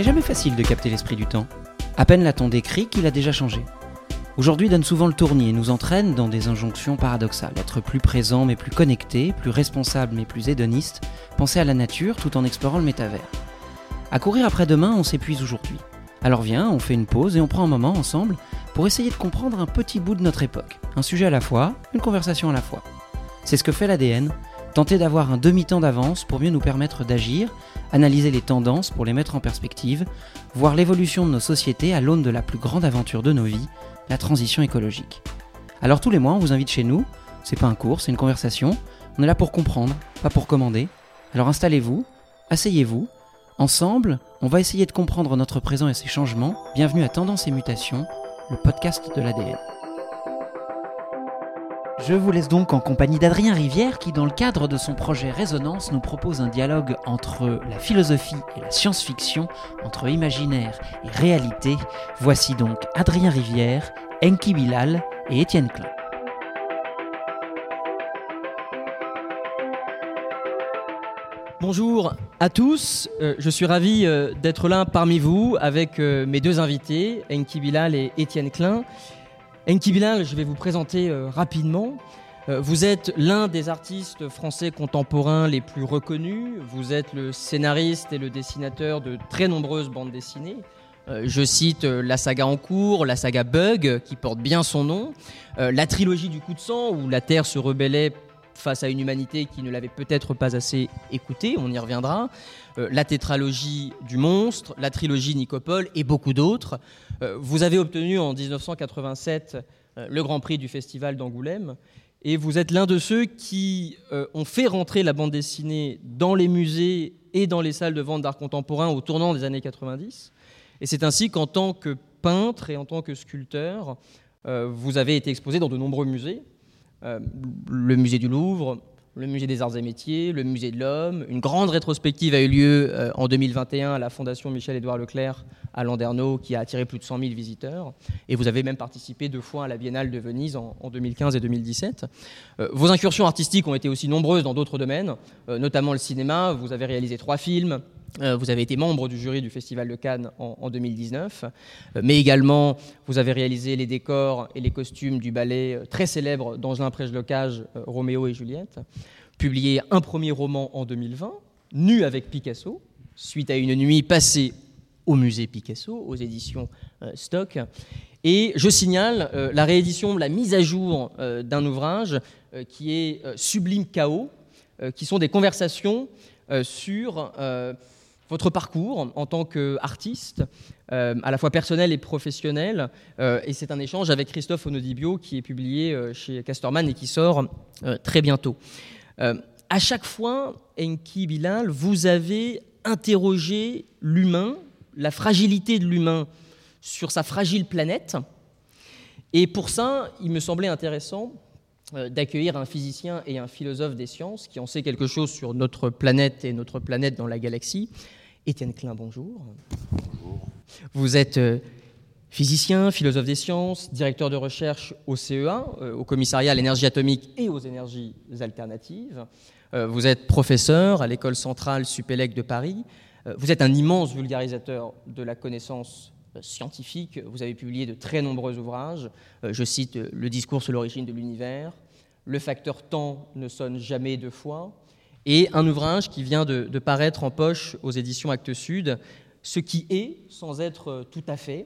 n'est jamais facile de capter l'esprit du temps. À peine l'a-t-on décrit qu'il a déjà changé. Aujourd'hui donne souvent le tournis et nous entraîne dans des injonctions paradoxales. Être plus présent mais plus connecté, plus responsable mais plus hédoniste, penser à la nature tout en explorant le métavers. À courir après demain, on s'épuise aujourd'hui. Alors viens, on fait une pause et on prend un moment ensemble pour essayer de comprendre un petit bout de notre époque. Un sujet à la fois, une conversation à la fois. C'est ce que fait l'ADN, tenter d'avoir un demi-temps d'avance pour mieux nous permettre d'agir, analyser les tendances pour les mettre en perspective, voir l'évolution de nos sociétés à l'aune de la plus grande aventure de nos vies, la transition écologique. Alors tous les mois, on vous invite chez nous, c'est pas un cours, c'est une conversation, on est là pour comprendre, pas pour commander. Alors installez-vous, asseyez-vous, ensemble, on va essayer de comprendre notre présent et ses changements. Bienvenue à Tendance et Mutation, le podcast de l'ADN. Je vous laisse donc en compagnie d'Adrien Rivière qui, dans le cadre de son projet Résonance, nous propose un dialogue entre la philosophie et la science-fiction, entre imaginaire et réalité. Voici donc Adrien Rivière, Enki Bilal et Étienne Klein. Bonjour à tous, euh, je suis ravi euh, d'être là parmi vous avec euh, mes deux invités, Enki Bilal et Étienne Klein. Enki Bilal, je vais vous présenter rapidement. Vous êtes l'un des artistes français contemporains les plus reconnus. Vous êtes le scénariste et le dessinateur de très nombreuses bandes dessinées. Je cite la saga en cours, la saga Bug, qui porte bien son nom, la trilogie du coup de sang, où la Terre se rebellait face à une humanité qui ne l'avait peut-être pas assez écouté, on y reviendra, euh, la tétralogie du monstre, la trilogie Nicopole et beaucoup d'autres. Euh, vous avez obtenu en 1987 euh, le Grand Prix du Festival d'Angoulême et vous êtes l'un de ceux qui ont fait rentrer la bande dessinée dans les musées et dans les salles de vente d'art contemporain au tournant des années 90. Et c'est ainsi qu'en tant que peintre et en tant que sculpteur, vous avez été exposé dans de nombreux musées, le musée du Louvre, le musée des arts et métiers, le musée de l'homme. Une grande rétrospective a eu lieu euh, en 2021 à la Fondation Michel-Édouard Leclerc à Landerneau qui a attiré plus de 100 000 visiteurs. Et vous avez même participé deux fois à la Biennale de Venise en, 2015 et 2017. Euh, vos incursions artistiques ont été aussi nombreuses dans d'autres domaines, notamment le cinéma. Vous avez réalisé trois films, euh, vous avez été membre du jury du Festival de Cannes en, 2019, euh, mais également vous avez réalisé les décors et les costumes du ballet euh, très célèbre d'Angelin Prège-Locage, Roméo et Juliette, publié un premier roman en 2020, Nu avec Picasso, suite à une nuit passée au musée Picasso, aux éditions Stock. Et je signale la réédition, la mise à jour d'un ouvrage qui est Sublime Chaos, qui sont des conversations sur votre parcours en tant qu'artiste, euh, à la fois personnel et professionnel. Euh, et c'est un échange avec Christophe Onodibio qui est publié euh, chez Castorman et qui sort très bientôt. à chaque fois, Enki Bilal, vous avez interrogé l'humain, la fragilité de l'humain sur sa fragile planète. Et pour ça, il me semblait intéressant d'accueillir un physicien et un philosophe des sciences qui en sait quelque chose sur notre planète et notre planète dans la galaxie, Étienne Klein, bonjour. Bonjour. Vous êtes euh, physicien, philosophe des sciences, directeur de recherche au CEA, euh, au commissariat à l'énergie atomique et aux énergies alternatives. Euh, vous êtes professeur à l'école centrale Supélec de Paris. Vous êtes un immense vulgarisateur de la connaissance scientifique. Vous avez publié de très nombreux ouvrages. Je cite Le discours sur l'origine de l'univers, Le facteur temps ne sonne jamais deux fois, et un ouvrage qui vient de, paraître en poche aux éditions Actes Sud, Ce qui est sans être tout à fait,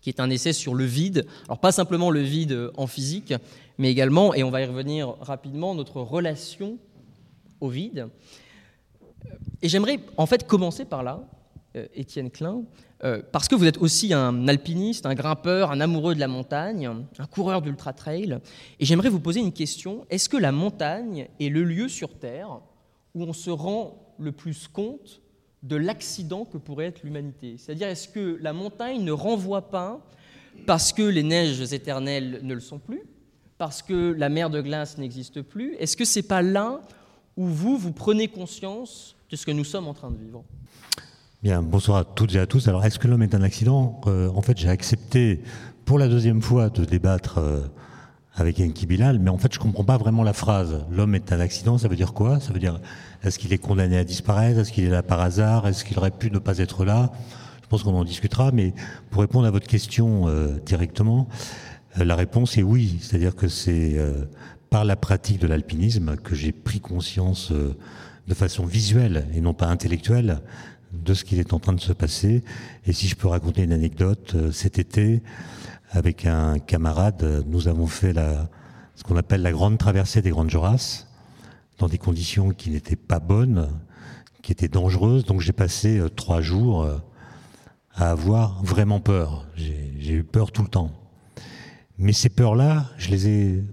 qui est un essai sur le vide. Alors pas simplement le vide en physique, mais également, et on va y revenir rapidement, notre relation au vide. Et j'aimerais en fait commencer par là, euh, Étienne Klein, euh, parce que vous êtes aussi un alpiniste, un grimpeur, un amoureux de la montagne, un coureur d'ultra-trail. Et j'aimerais vous poser une question. Est-ce que la montagne est le lieu sur Terre où on se rend le plus compte de l'accident que pourrait être l'humanité. C'est-à-dire, est-ce que la montagne ne renvoie pas, parce que les neiges éternelles ne le sont plus, parce que la mer de glace n'existe plus, est-ce que c'est pas là où vous, vous prenez conscience de ce que nous sommes en train de vivre? Bien, bonsoir à toutes et à tous. Alors, est-ce que l'homme est un accident? Euh, En fait, j'ai accepté pour la deuxième fois de débattre euh, avec Enki Bilal, mais en fait, je comprends pas vraiment la phrase. L'homme est un accident, ça veut dire quoi? Ça veut dire, est-ce qu'il est condamné à disparaître? Est-ce qu'il est là par hasard? Est-ce qu'il aurait pu ne pas être là? Je pense qu'on en discutera, mais pour répondre à votre question euh, directement, euh, la réponse est oui. C'est-à-dire que c'est euh, par la pratique de l'alpinisme que j'ai pris conscience de façon visuelle et non pas intellectuelle de ce qu'il est en train de se passer. Et si je peux raconter une anecdote, cet été, avec un camarade, nous avons fait ce qu'on appelle la grande traversée des Grandes Jorasses, dans des conditions qui n'étaient pas bonnes, qui étaient dangereuses. Donc j'ai passé trois jours à avoir vraiment peur. J'ai eu peur tout le temps. Mais ces peurs-là, je les ai.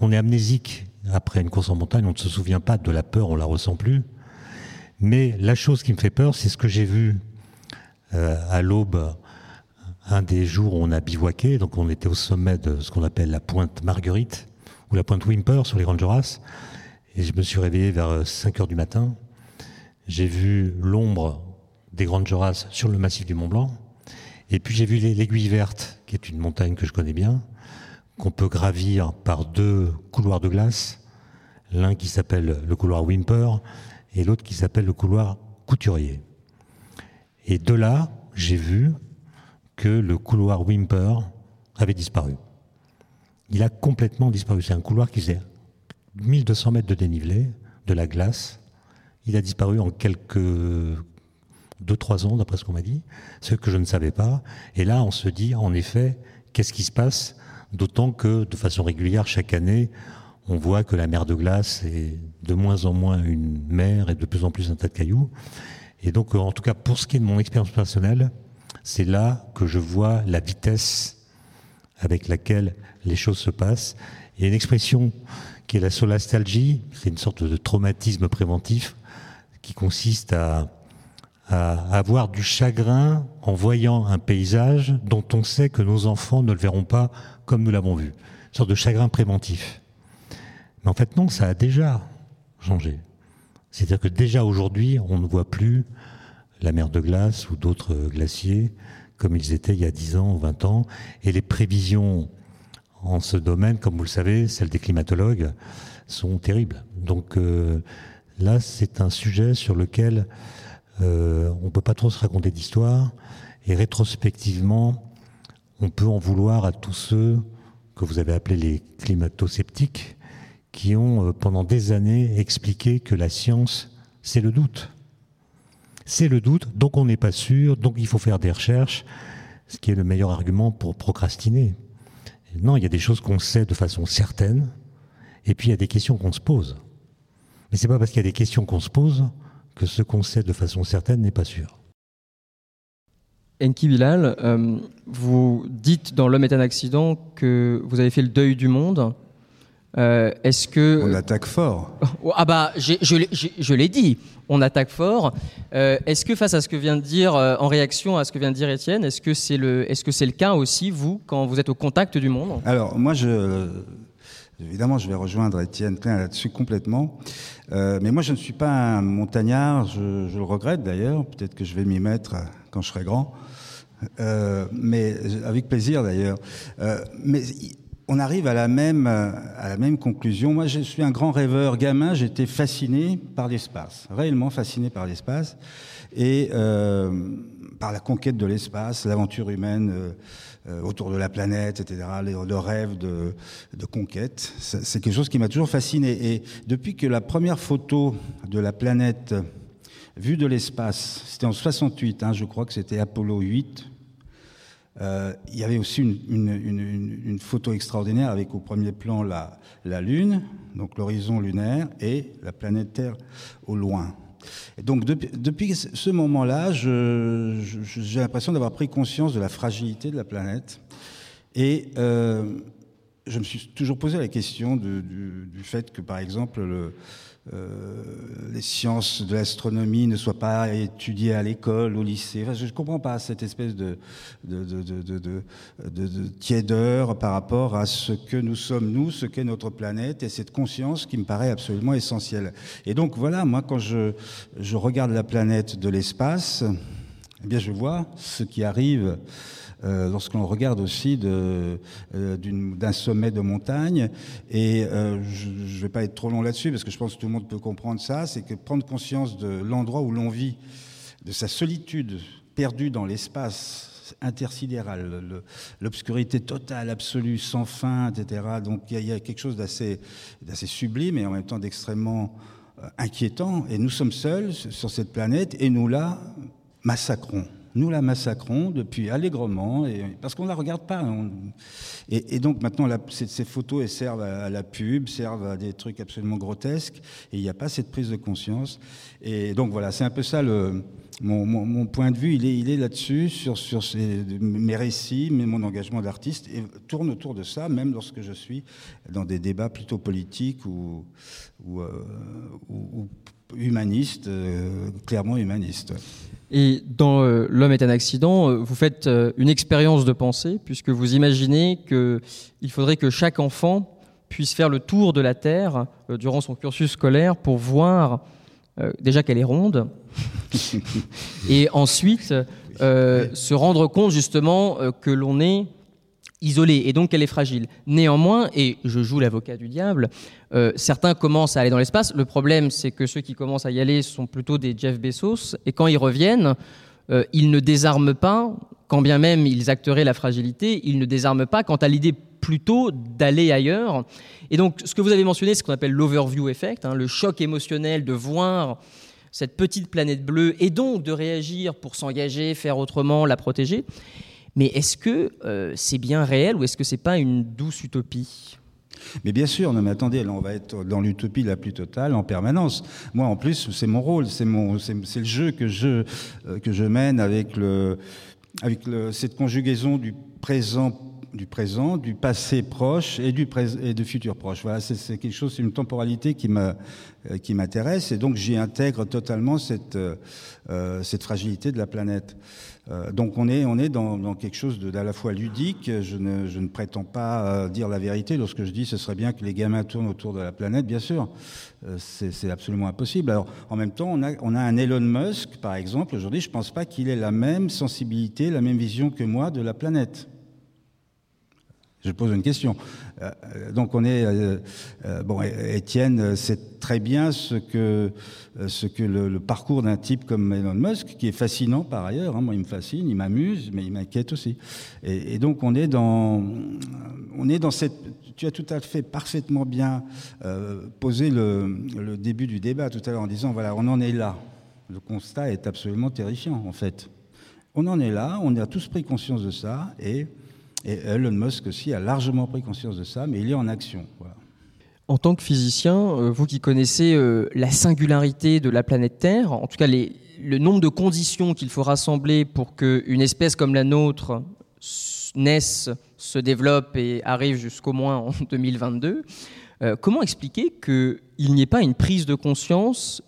On est amnésique après une course en montagne, on ne se souvient pas de la peur, on la ressent plus. Mais la chose qui me fait peur, c'est ce que j'ai vu euh, à l'aube, un des jours où on a bivouaqué. Donc on était au sommet de ce qu'on appelle la pointe Marguerite ou la pointe Wimper sur les Grandes Jorasses. Et je me suis réveillé vers 5 heures du matin. J'ai vu l'ombre des Grandes Jorasses sur le massif du Mont Blanc. Et puis j'ai vu l'Aiguille Verte, qui est une montagne que je connais bien, qu'on peut gravir par deux couloirs de glace, l'un qui s'appelle le couloir Wimper et l'autre qui s'appelle le couloir Couturier. Et de là, j'ai vu que le couloir Wimper avait disparu. Il a complètement disparu. C'est un couloir qui faisait 1200 mètres de dénivelé, de la glace. Il a disparu en quelques deux, trois ans, d'après ce qu'on m'a dit, ce que je ne savais pas. Et là, on se dit, en effet, qu'est-ce qui se passe? D'autant que, de façon régulière, chaque année, on voit que la mer de glace est de moins en moins une mer et de plus en plus un tas de cailloux. Et donc, en tout cas, pour ce qui est de mon expérience personnelle, c'est là que je vois la vitesse avec laquelle les choses se passent. Il y a une expression qui est la solastalgie, c'est une sorte de traumatisme préventif qui consiste à à avoir du chagrin en voyant un paysage dont on sait que nos enfants ne le verront pas comme nous l'avons vu. Une sorte de chagrin préventif. Mais en fait, non, ça a déjà changé. C'est-à-dire que déjà aujourd'hui, on ne voit plus la mer de glace ou d'autres glaciers comme ils étaient il y a 10 ans ou 20 ans. Et les prévisions en ce domaine, comme vous le savez, celles des climatologues, sont terribles. Donc euh, là, c'est un sujet sur lequel euh, on peut pas trop se raconter d'histoire. Et rétrospectivement, on peut en vouloir à tous ceux que vous avez appelés les climato-sceptiques, qui ont euh, pendant des années expliqué que la science, c'est le doute. C'est le doute, donc on n'est pas sûr, donc il faut faire des recherches, ce qui est le meilleur argument pour procrastiner. Non, il y a des choses qu'on sait de façon certaine, et puis il y a des questions qu'on se pose. Mais c'est pas parce qu'il y a des questions qu'on se pose que ce qu'on sait de façon certaine n'est pas sûr. Enki Bilal, euh, vous dites dans L'homme est un accident que vous avez fait le deuil du monde. Euh, est-ce que on attaque fort oh, Ah bah je l'ai dit, on attaque fort. Euh, est-ce que face à ce que vient de dire, en réaction à ce que vient de dire Étienne, est-ce que c'est le, est-ce que c'est le cas aussi vous quand vous êtes au contact du monde? Alors moi je Évidemment, je vais rejoindre Étienne Klein là-dessus complètement. Euh, mais moi, je ne suis pas un montagnard, je, je le regrette d'ailleurs. Peut-être que je vais m'y mettre quand je serai grand. Euh, mais avec plaisir d'ailleurs. Euh, mais on arrive à la même à la même conclusion. Moi, je suis un grand rêveur. Gamin, j'étais fasciné par l'espace, réellement fasciné par l'espace et euh, par la conquête de l'espace, l'aventure humaine euh, euh, autour de la planète, etc., le, rêve de, de conquête. C'est quelque chose qui m'a toujours fasciné. Et depuis que la première photo de la planète vue de l'espace, c'était en 68, hein, je crois que c'était Apollo 8, euh, il y avait aussi une, photo extraordinaire avec au premier plan la, Lune, donc l'horizon lunaire, et la planète Terre au loin. Donc depuis, ce moment-là, j'ai l'impression d'avoir pris conscience de la fragilité de la planète. Et euh, je me suis toujours posé la question du, du, fait que, par exemple, le, les sciences de l'astronomie ne soient pas étudiées à l'école, au lycée. Enfin, je ne comprends pas cette espèce de, de, de, de, tiédeur par rapport à ce que nous sommes, nous, ce qu'est notre planète, et cette conscience qui me paraît absolument essentielle. Et donc voilà, moi, quand je, je regarde la planète de l'espace, eh bien, je vois ce qui arrive euh, lorsqu'on regarde aussi euh, d'un sommet de montagne. Et euh, je ne vais pas être trop long là-dessus, parce que je pense que tout le monde peut comprendre ça, c'est que prendre conscience de l'endroit où l'on vit, de sa solitude perdu dans l'espace intersidéral, l'obscurité totale, absolue, sans fin, etc. Donc il y, a quelque chose d'assez sublime et en même temps d'extrêmement inquiétant. Et nous sommes seuls sur cette planète et nous la massacrons. Nous la massacrons depuis allègrement, parce qu'on ne la regarde pas. et, donc maintenant, ces, photos servent à, la pub, servent à des trucs absolument grotesques, et il n'y a pas cette prise de conscience. Et donc voilà, c'est un peu ça mon, point de vue, il est, là-dessus, sur, mes récits, mais mon engagement d'artiste, et tourne autour de ça, même lorsque je suis dans des débats plutôt politiques ou, ou, euh, euh, clairement humanistes. Et dans euh, L'homme est un accident, vous faites une expérience de pensée, puisque vous imaginez qu'il faudrait que chaque enfant puisse faire le tour de la Terre durant son cursus scolaire pour voir déjà qu'elle est ronde, et ensuite euh, se rendre compte justement euh, que l'on est isolé et donc qu'elle est fragile. Néanmoins, et je joue l'avocat du diable, euh, certains commencent à aller dans l'espace. Le problème, c'est que ceux qui commencent à y aller sont plutôt des Jeff Bezos, et quand ils reviennent, ils ne désarment pas, quand bien même ils acteraient la fragilité, ils ne désarment pas quant à l'idée plutôt d'aller ailleurs. Et donc, ce que vous avez mentionné, c'est ce qu'on appelle l'overview effect, hein, le choc émotionnel de voir cette petite planète bleue, et donc de réagir pour s'engager, faire autrement, la protéger. Mais est-ce que euh, c'est bien réel ou est-ce que c'est pas une douce utopie? Mais bien sûr, non mais attendez, là on va être dans l'utopie la plus totale en permanence. Moi en plus, c'est mon rôle, c'est le jeu que je euh, que je mène avec cette conjugaison du présent du passé proche et du, futur proche. Voilà, c'est quelque chose, c'est une temporalité qui euh, m'intéresse et donc j'y intègre totalement cette fragilité de la planète. Donc on est, on est dans, quelque chose d'à la fois ludique. Je ne, prétends pas dire la vérité lorsque je dis ce serait bien que les gamins tournent autour de la planète. Bien sûr, c'est absolument impossible. Alors en même temps, on a un Elon Musk, par exemple. Aujourd'hui, je ne pense pas qu'il ait la même sensibilité, la même vision que moi de la planète. Je pose une question. Euh, euh, donc on est euh, bon. Étienne sait très bien ce que ce que le, parcours d'un type comme Elon Musk, qui est fascinant par ailleurs. Hein, moi, il me fascine, il m'amuse, mais il m'inquiète aussi. Et, donc on est dans on est dans cette. Tu as tout à fait parfaitement bien posé le, le début du débat tout à l'heure en disant voilà, on en est là. Le constat est absolument terrifiant en fait. On en est là, on a tous pris conscience de ça et et Elon Musk aussi a largement pris conscience de ça, mais il est en action. En tant que physicien, euh, vous qui connaissez euh, la singularité de la planète Terre, en tout cas le nombre de conditions qu'il faut rassembler pour qu'une espèce comme la nôtre naisse, se développe et arrive jusqu'au moins en 2022, euh, comment expliquer qu'il n'y ait pas une prise de conscience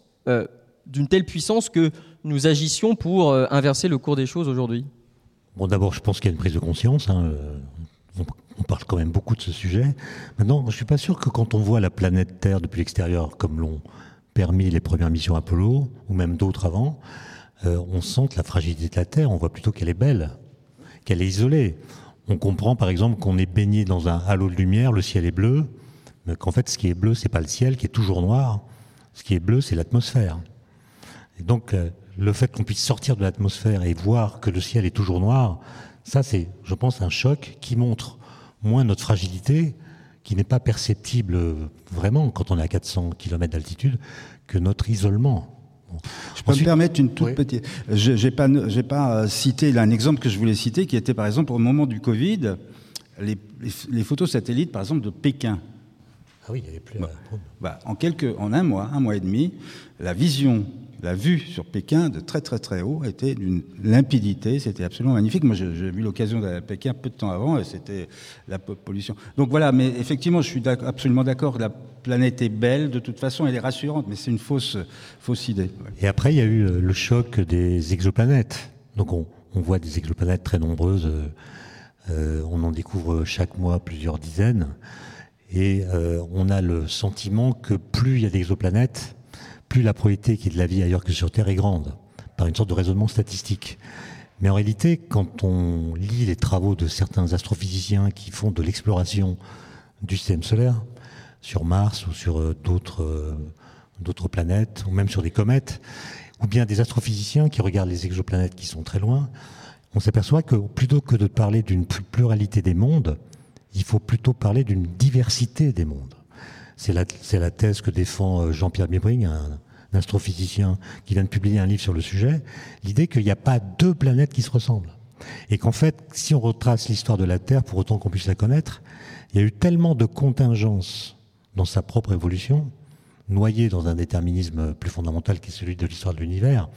d'une telle puissance que nous agissions pour inverser le cours des choses aujourd'hui? Bon, d'abord, je pense qu'il y a une prise de conscience. Hein, on parle quand même beaucoup de ce sujet. Maintenant, je ne suis pas sûr que quand on voit la planète Terre depuis l'extérieur, comme l'ont permis les premières missions Apollo, ou même d'autres avant, euh, on sente la fragilité de la Terre. On voit plutôt qu'elle est belle, qu'elle est isolée. On comprend par exemple qu'on est baigné dans un halo de lumière, le ciel est bleu, mais qu'en fait, ce qui est bleu, c'est pas le ciel qui est toujours noir. Ce qui est bleu, c'est l'atmosphère. Et donc, euh, le fait qu'on puisse sortir de l'atmosphère et voir que le ciel est toujours noir, ça c'est, je pense, un choc qui montre moins notre fragilité, qui n'est pas perceptible vraiment quand on est à 400 km d'altitude, que notre isolement. Je peux me permettre une toute petite. Je n'ai pas, pas euh, cité là, un exemple que je voulais citer, qui était par exemple au moment du Covid, les, les, photos satellites, par exemple, de Pékin. Ah oui, il n'y avait plus. Bah, bah, en, quelques, en un mois, un mois et demi, la vision la vue sur Pékin de très très très haut était d'une limpidité, c'était absolument magnifique. Moi j'ai eu l'occasion d'aller à Pékin peu de temps avant et c'était la pollution. Donc voilà, mais effectivement je suis absolument d'accord, la planète est belle, de toute façon elle est rassurante, mais c'est une fausse, idée. Et après il y a eu le choc des exoplanètes. Donc on, voit des exoplanètes très nombreuses, euh, euh, on en découvre chaque mois plusieurs dizaines. Et euh, on a le sentiment que plus il y a d'exoplanètes, plus la probabilité qu'il y de la vie ailleurs que sur Terre est grande, par une sorte de raisonnement statistique. Mais en réalité, quand on lit les travaux de certains astrophysiciens qui font de l'exploration du système solaire, sur Mars ou sur euh, d'autres euh, d'autres planètes, ou même sur des comètes, ou bien des astrophysiciens qui regardent les exoplanètes qui sont très loin, on s'aperçoit que plutôt que de parler d'une pluralité des mondes, il faut plutôt parler d'une diversité des mondes. C'est la, la, thèse que défend euh, Jean-Pierre Bibring, un, astrophysicien qui vient de publier un livre sur le sujet, l'idée qu'il n'y a pas deux planètes qui se ressemblent. Et qu'en fait, si on retrace l'histoire de la Terre, pour autant qu'on puisse la connaître, il y a eu tellement de contingences dans sa propre évolution, noyée dans un déterminisme plus fondamental qui est celui de l'histoire de l'univers,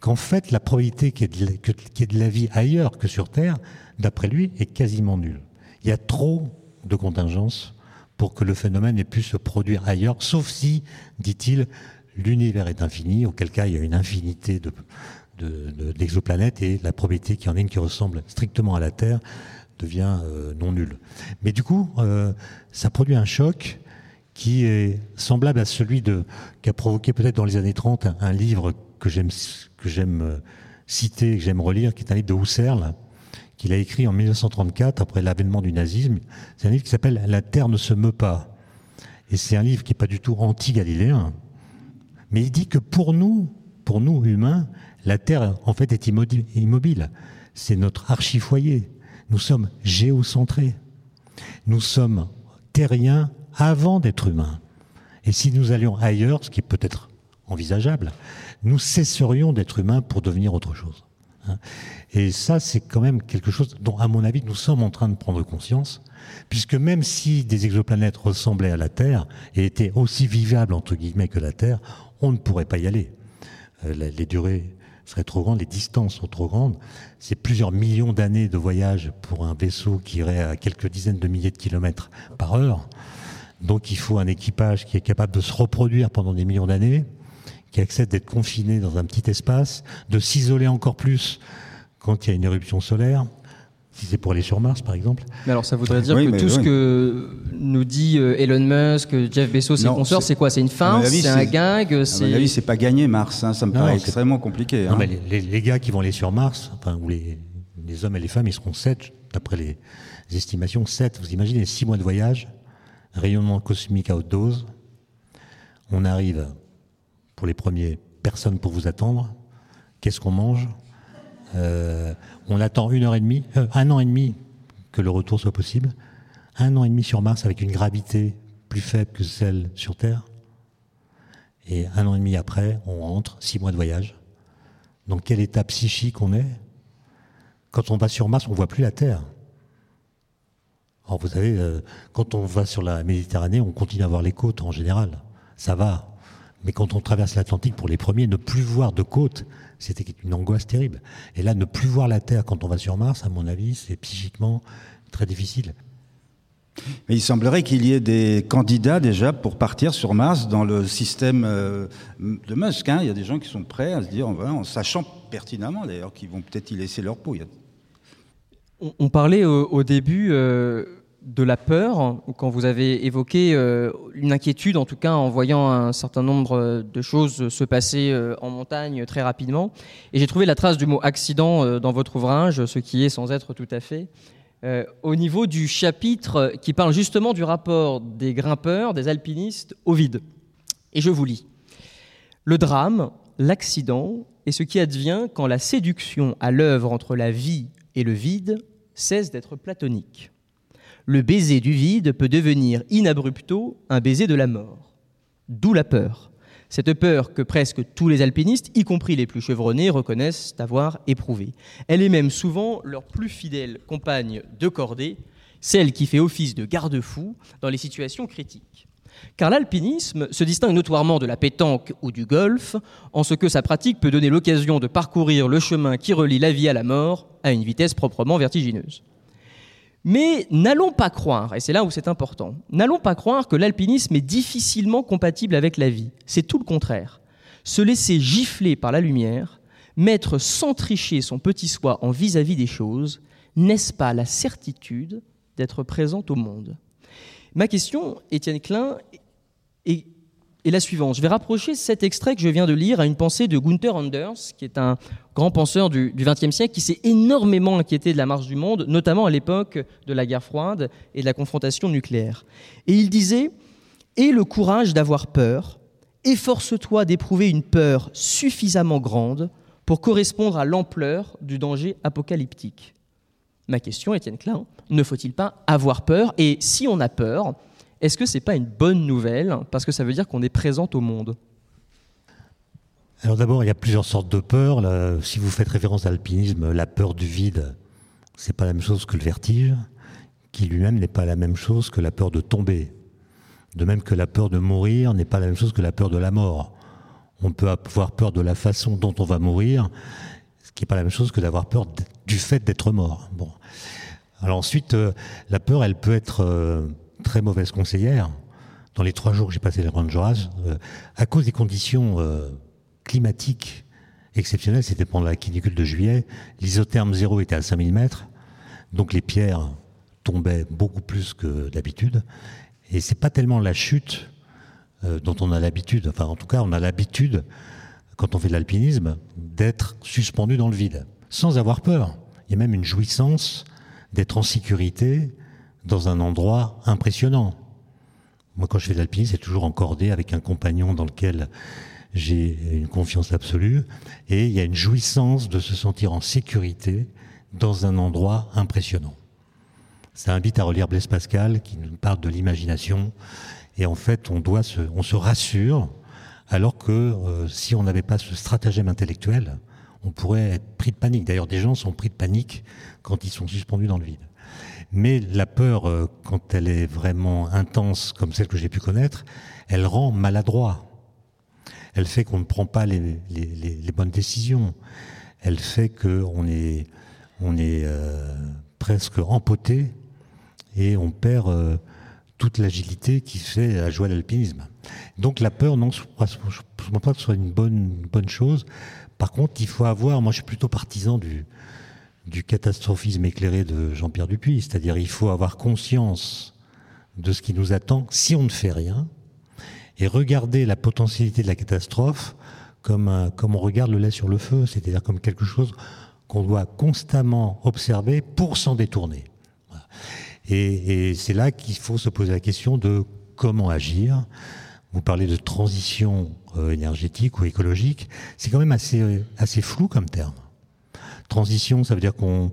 qu'en fait, la probabilité qu'il y, ait de la vie ailleurs que sur Terre, d'après lui, est quasiment nulle. Il y a trop de contingences pour que le phénomène ait pu se produire ailleurs, sauf si, dit-il, l'univers est infini, auquel cas il y a une infinité d'exoplanètes de, de, et la probabilité qu'il y en ait une qui ressemble strictement à la Terre devient euh, non nulle. Mais du coup, euh, ça produit un choc qui est semblable à celui qu'a provoqué peut-être dans les années 30 un, livre que j'aime que j'aime euh, citer, que j'aime relire, qui est un livre de Husserl, qu'il a écrit en 1934 après l'avènement du nazisme. C'est un livre qui s'appelle La Terre ne se meut pas. Et c'est un livre qui n'est pas du tout anti-galiléen. Mais il dit que pour nous, pour nous humains, la Terre en fait est immobile. C'est notre archifoyer. Nous sommes géocentrés. Nous sommes terriens avant d'être humains. Et si nous allions ailleurs, ce qui peut-être envisageable, nous cesserions d'être humains pour devenir autre chose. Et ça, c'est quand même quelque chose dont, à mon avis, nous sommes en train de prendre conscience, puisque même si des exoplanètes ressemblaient à la Terre et étaient aussi vivables, entre guillemets, que la Terre, on ne pourrait pas y aller. Euh, les durées seraient trop grandes, les distances sont trop grandes. C'est plusieurs millions d'années de voyage pour un vaisseau qui irait à quelques dizaines de milliers de kilomètres par heure. Donc il faut un équipage qui est capable de se reproduire pendant des millions d'années, qui accepte d'être confiné dans un petit espace, de s'isoler encore plus quand il y a une éruption solaire, si c'est pour aller sur Mars, par exemple. Mais alors, ça voudrait dire que tout ce que nous dit euh, Elon Musk, Jeff Bezos et consorts, c'est quoi? C'est une farce? C'est un gag? c'est... À mon avis, c'est pas gagner Mars. Hein, ça me paraît extrêmement compliqué. Non, hein. mais les, gars qui vont aller sur Mars, enfin, ou les, les hommes et les femmes, ils seront 7, d'après les estimations, 7. Vous imaginez 6 mois de voyage, rayonnement cosmique à haute dose. On arrive pour les premiers, personne pour vous attendre. Qu'est-ce qu'on mange? Euh, On attend une heure et demie, euh, un an et demi que le retour soit possible. Un an et demi sur Mars avec une gravité plus faible que celle sur Terre. Et un an et demi après, on rentre, six mois de voyage. Dans quel état psychique on est? Quand on va sur Mars, on voit plus la Terre. Vous savez, euh, quand on va sur la Méditerranée, on continue à voir les côtes en général. Ça va. Mais quand on traverse l'Atlantique, pour les premiers, ne plus voir de côte, c'était une angoisse terrible. Et là, ne plus voir la Terre quand on va sur Mars, à mon avis, c'est psychiquement très difficile. Mais il semblerait qu'il y ait des candidats déjà pour partir sur Mars dans le système euh, de Musk. Hein. Il y a des gens qui sont prêts à se dire, en sachant pertinemment d'ailleurs qu'ils vont peut-être y laisser leur peau. On, parlait au, début euh, de la peur, quand vous avez évoqué euh, une inquiétude, en tout cas en voyant un certain nombre de choses se passer euh, en montagne très rapidement. Et j'ai trouvé la trace du mot accident euh, dans votre ouvrage, ce qui est sans être tout à fait, au niveau du chapitre qui parle justement du rapport des grimpeurs, des alpinistes au vide. Et je vous lis. Le drame, l'accident, est ce qui advient quand la séduction à l'œuvre entre la vie et le vide cesse d'être platonique le baiser du vide peut devenir in abrupto un baiser de la mort. D'où la peur. Cette peur que presque tous les alpinistes, y compris les plus chevronnés, reconnaissent avoir éprouvée. Elle est même souvent leur plus fidèle compagne de cordée, celle qui fait office de garde-fou dans les situations critiques. Car l'alpinisme se distingue notoirement de la pétanque ou du golf, en ce que sa pratique peut donner l'occasion de parcourir le chemin qui relie la vie à la mort à une vitesse proprement vertigineuse. Mais n'allons pas croire, et c'est là où c'est important, n'allons pas croire que l'alpinisme est difficilement compatible avec la vie. C'est tout le contraire. Se laisser gifler par la lumière, mettre sans tricher son petit soi en vis-à-vis des choses, n'est-ce pas la certitude d'être présent au monde? Ma question, Étienne Klein, est et la suivante. Je vais rapprocher cet extrait que je viens de lire à une pensée de Gunther Anders, qui est un grand penseur du XXe siècle, qui s'est énormément inquiété de la marche du monde, notamment à l'époque de la guerre froide et de la confrontation nucléaire. Et il disait Aie le courage d'avoir peur efforce-toi d'éprouver une peur suffisamment grande pour correspondre à l'ampleur du danger apocalyptique. Ma question, Étienne Klein, ne faut-il pas avoir peur? Et si on a peur, est-ce que ce n'est pas une bonne nouvelle Parce que ça veut dire qu'on est présent au monde. Alors d'abord, il y a plusieurs sortes de peurs. si vous faites référence à l'alpinisme, la peur du vide, c'est pas la même chose que le vertige, qui lui-même n'est pas la même chose que la peur de tomber. De même que la peur de mourir n'est pas la même chose que la peur de la mort. On peut avoir peur de la façon dont on va mourir, ce qui n'est pas la même chose que d'avoir peur du fait d'être mort. Alors ensuite, euh, la peur, elle peut être euh, très mauvaise conseillère. Dans les trois jours que j'ai passé les Rangers, euh, à cause des conditions climatique exceptionnel, c'était pendant la canicule de juillet. L'isotherme zéro était à 5000 mètres, donc les pierres tombaient beaucoup plus que d'habitude. Et c'est pas tellement la chute euh, dont on a l'habitude, enfin en tout cas on a l'habitude, quand on fait de l'alpinisme, d'être suspendu dans le vide, sans avoir peur. Il y a même une jouissance d'être en sécurité dans un endroit impressionnant. Moi quand je fais de l'alpinisme, c'est toujours en cordée avec un compagnon dans lequel j'ai une confiance absolue et il y a une jouissance de se sentir en sécurité dans un endroit impressionnant. Ça invite à relire Blaise Pascal qui nous parle de l'imagination et en fait on doit se, on se rassure alors que euh, si on n'avait pas ce stratagème intellectuel, on pourrait être pris de panique. D'ailleurs, des gens sont pris de panique quand ils sont suspendus dans le vide. Mais la peur, euh, quand elle est vraiment intense, comme celle que j'ai pu connaître, elle rend maladroit elle fait qu'on ne prend pas les, bonnes décisions. Elle fait qu'on est, on est euh, presque empoté et on perd euh, toute l'agilité qui fait la joie de l'alpinisme. Donc la peur, non, je ne pense pas que ce soit une bonne, bonne chose. Par contre, il faut avoir, moi je suis plutôt partisan du, du catastrophisme éclairé de Jean-Pierre Dupuis, c'est-à-dire il faut avoir conscience de ce qui nous attend si on ne fait rien, et regarder la potentialité de la catastrophe comme, comme on regarde le lait sur le feu, c'est-à-dire comme quelque chose qu'on doit constamment observer pour s'en détourner. Et, c'est là qu'il faut se poser la question de comment agir. Vous parlez de transition euh, énergétique ou écologique, c'est quand même assez, assez flou comme terme. Transition, ça veut dire qu'on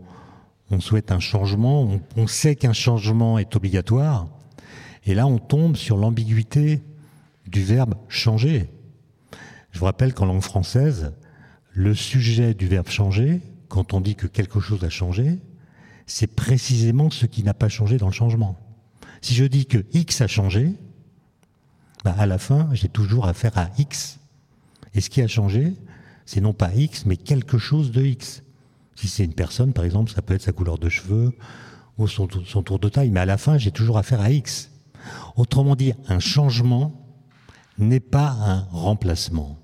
on souhaite un changement, on, on sait qu'un changement est obligatoire, et là on tombe sur l'ambiguïté du verbe changer. Je vous rappelle qu'en langue française, le sujet du verbe changer, quand on dit que quelque chose a changé, c'est précisément ce qui n'a pas changé dans le changement. Si je dis que X a changé, bah, à la fin, j'ai toujours affaire à X. Et ce qui a changé, c'est non pas X, mais quelque chose de X. Si c'est une personne, par exemple, ça peut être sa couleur de cheveux ou son, tour de taille, mais à la fin, j'ai toujours affaire à X. Autrement dit, un changement n'est pas un remplacement.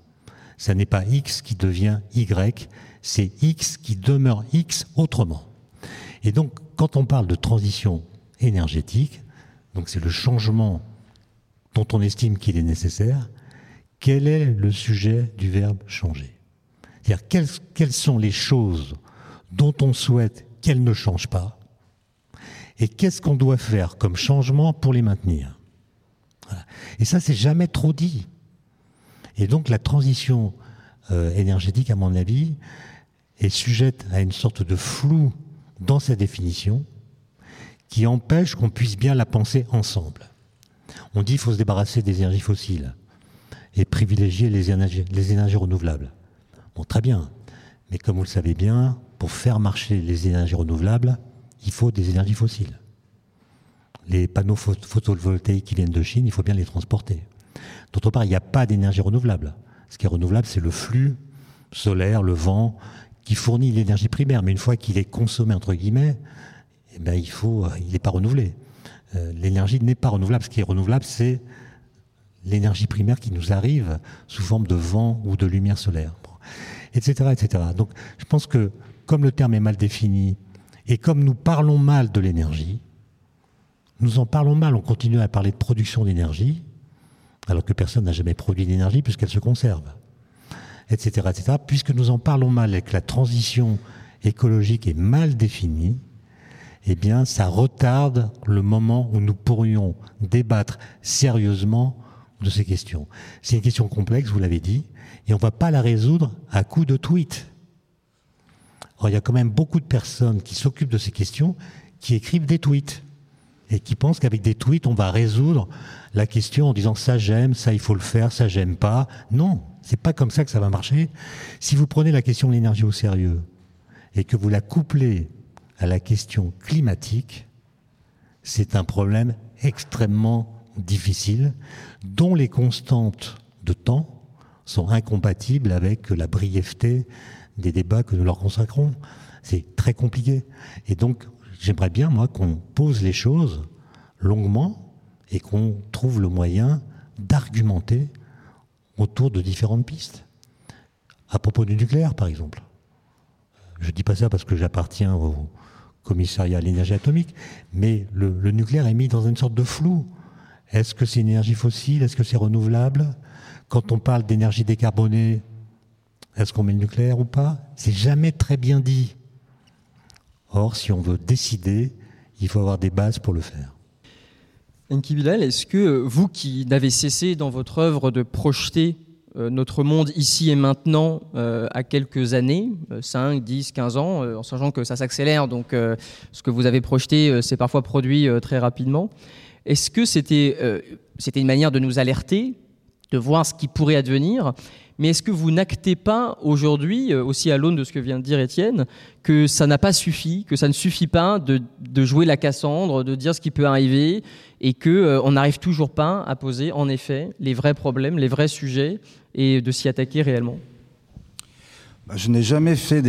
Ça n'est pas X qui devient Y, c'est X qui demeure X autrement. Et donc, quand on parle de transition énergétique, donc c'est le changement dont on estime qu'il est nécessaire, quel est le sujet du verbe changer? C'est-à-dire quelles sont les choses dont on souhaite qu'elles ne changent pas et qu'est-ce qu'on doit faire comme changement pour les maintenir? Et ça, c'est jamais trop dit. Et donc la transition euh, énergétique, à mon avis, est sujette à une sorte de flou dans sa définition qui empêche qu'on puisse bien la penser ensemble. On dit qu'il faut se débarrasser des énergies fossiles et privilégier les énergies, les énergies renouvelables. Bon, très bien. Mais comme vous le savez bien, pour faire marcher les énergies renouvelables, il faut des énergies fossiles les panneaux photovoltaïques qui viennent de Chine, il faut bien les transporter. D'autre part, il n'y a pas d'énergie renouvelable. Ce qui est renouvelable, c'est le flux solaire, le vent, qui fournit l'énergie primaire. Mais une fois qu'il est consommé, entre guillemets, eh ben, il euh, il n'est pas renouvelé. Euh, l'énergie n'est pas renouvelable. Ce qui est renouvelable, c'est l'énergie primaire qui nous arrive sous forme de vent ou de lumière solaire, etc., etc. Donc, je pense que comme le terme est mal défini et comme nous parlons mal de l'énergie, nous en parlons mal, on continue à parler de production d'énergie, alors que personne n'a jamais produit d'énergie puisqu'elle se conserve, etc., etc. Puisque nous en parlons mal et que la transition écologique est mal définie, eh bien, ça retarde le moment où nous pourrions débattre sérieusement de ces questions. C'est une question complexe, vous l'avez dit, et on ne va pas la résoudre à coup de tweet. Or, il y a quand même beaucoup de personnes qui s'occupent de ces questions qui écrivent des tweets et qui pensent qu'avec des tweets, on va résoudre la question en disant ça j'aime, ça il faut le faire, ça j'aime pas. Non, c'est pas comme ça que ça va marcher. Si vous prenez la question de l'énergie au sérieux et que vous la couplez à la question climatique, c'est un problème extrêmement difficile dont les constantes de temps sont incompatibles avec la brièveté des débats que nous leur consacrons. C'est très compliqué. Et donc, j'aimerais bien, moi, qu'on pose les choses longuement et qu'on trouve le moyen d'argumenter autour de différentes pistes. À propos du nucléaire, par exemple. Je ne dis pas ça parce que j'appartiens au commissariat à l'énergie atomique, mais le, nucléaire est mis dans une sorte de flou. Est-ce que c'est une énergie fossile? Est-ce que c'est renouvelable? Quand on parle d'énergie décarbonée, est-ce qu'on met le nucléaire ou pas? C'est jamais très bien dit. Or, si on veut décider, il faut avoir des bases pour le faire. Enki Bilal, est-ce que vous qui n'avez cessé dans votre œuvre de projeter euh, notre monde ici et maintenant euh, à quelques années, 5, 10, 15 ans, euh, en sachant que ça s'accélère, donc ce que vous avez projeté s'est parfois produit très rapidement. Est-ce que c'était une manière de nous alerter, de voir ce qui pourrait advenir. Mais est-ce que vous n'actez pas aujourd'hui, euh, aussi à l'aune de ce que vient de dire Étienne, que ça n'a pas suffi, que ça ne suffit pas de, jouer la Cassandre, de dire ce qui peut arriver, et qu'on euh, n'arrive toujours pas à poser, en effet, les vrais problèmes, les vrais sujets, et de s'y attaquer réellement? Bah, je n'ai jamais fait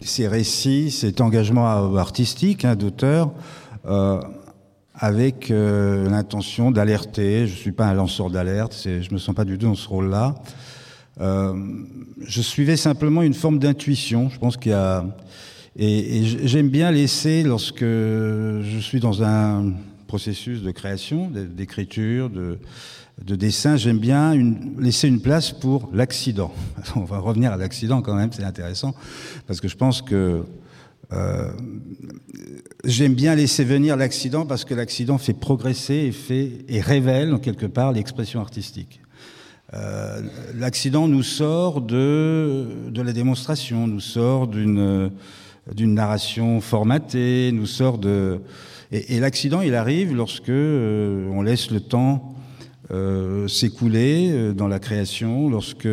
ces récits, cet engagement artistique hein, d'auteur. Euh, avec l'intention d'alerter. Je ne suis pas un lanceur d'alerte, je ne me sens pas du tout dans ce rôle-là. Euh, je suivais simplement une forme d'intuition. Je pense qu'il y a et, j'aime bien laisser lorsque je suis dans un processus de création, d'écriture, de, de dessin, j'aime bien laisser une place pour l'accident. On va revenir à l'accident quand même, c'est intéressant, parce que je pense que euh, j'aime bien laisser venir l'accident parce que l'accident fait progresser et, fait, et révèle en quelque part l'expression artistique. Euh, l'accident nous sort de, de la démonstration, nous sort d'une narration formatée, nous sort de et, l'accident il arrive lorsque euh, on laisse le temps s'écouler dans la création, lorsque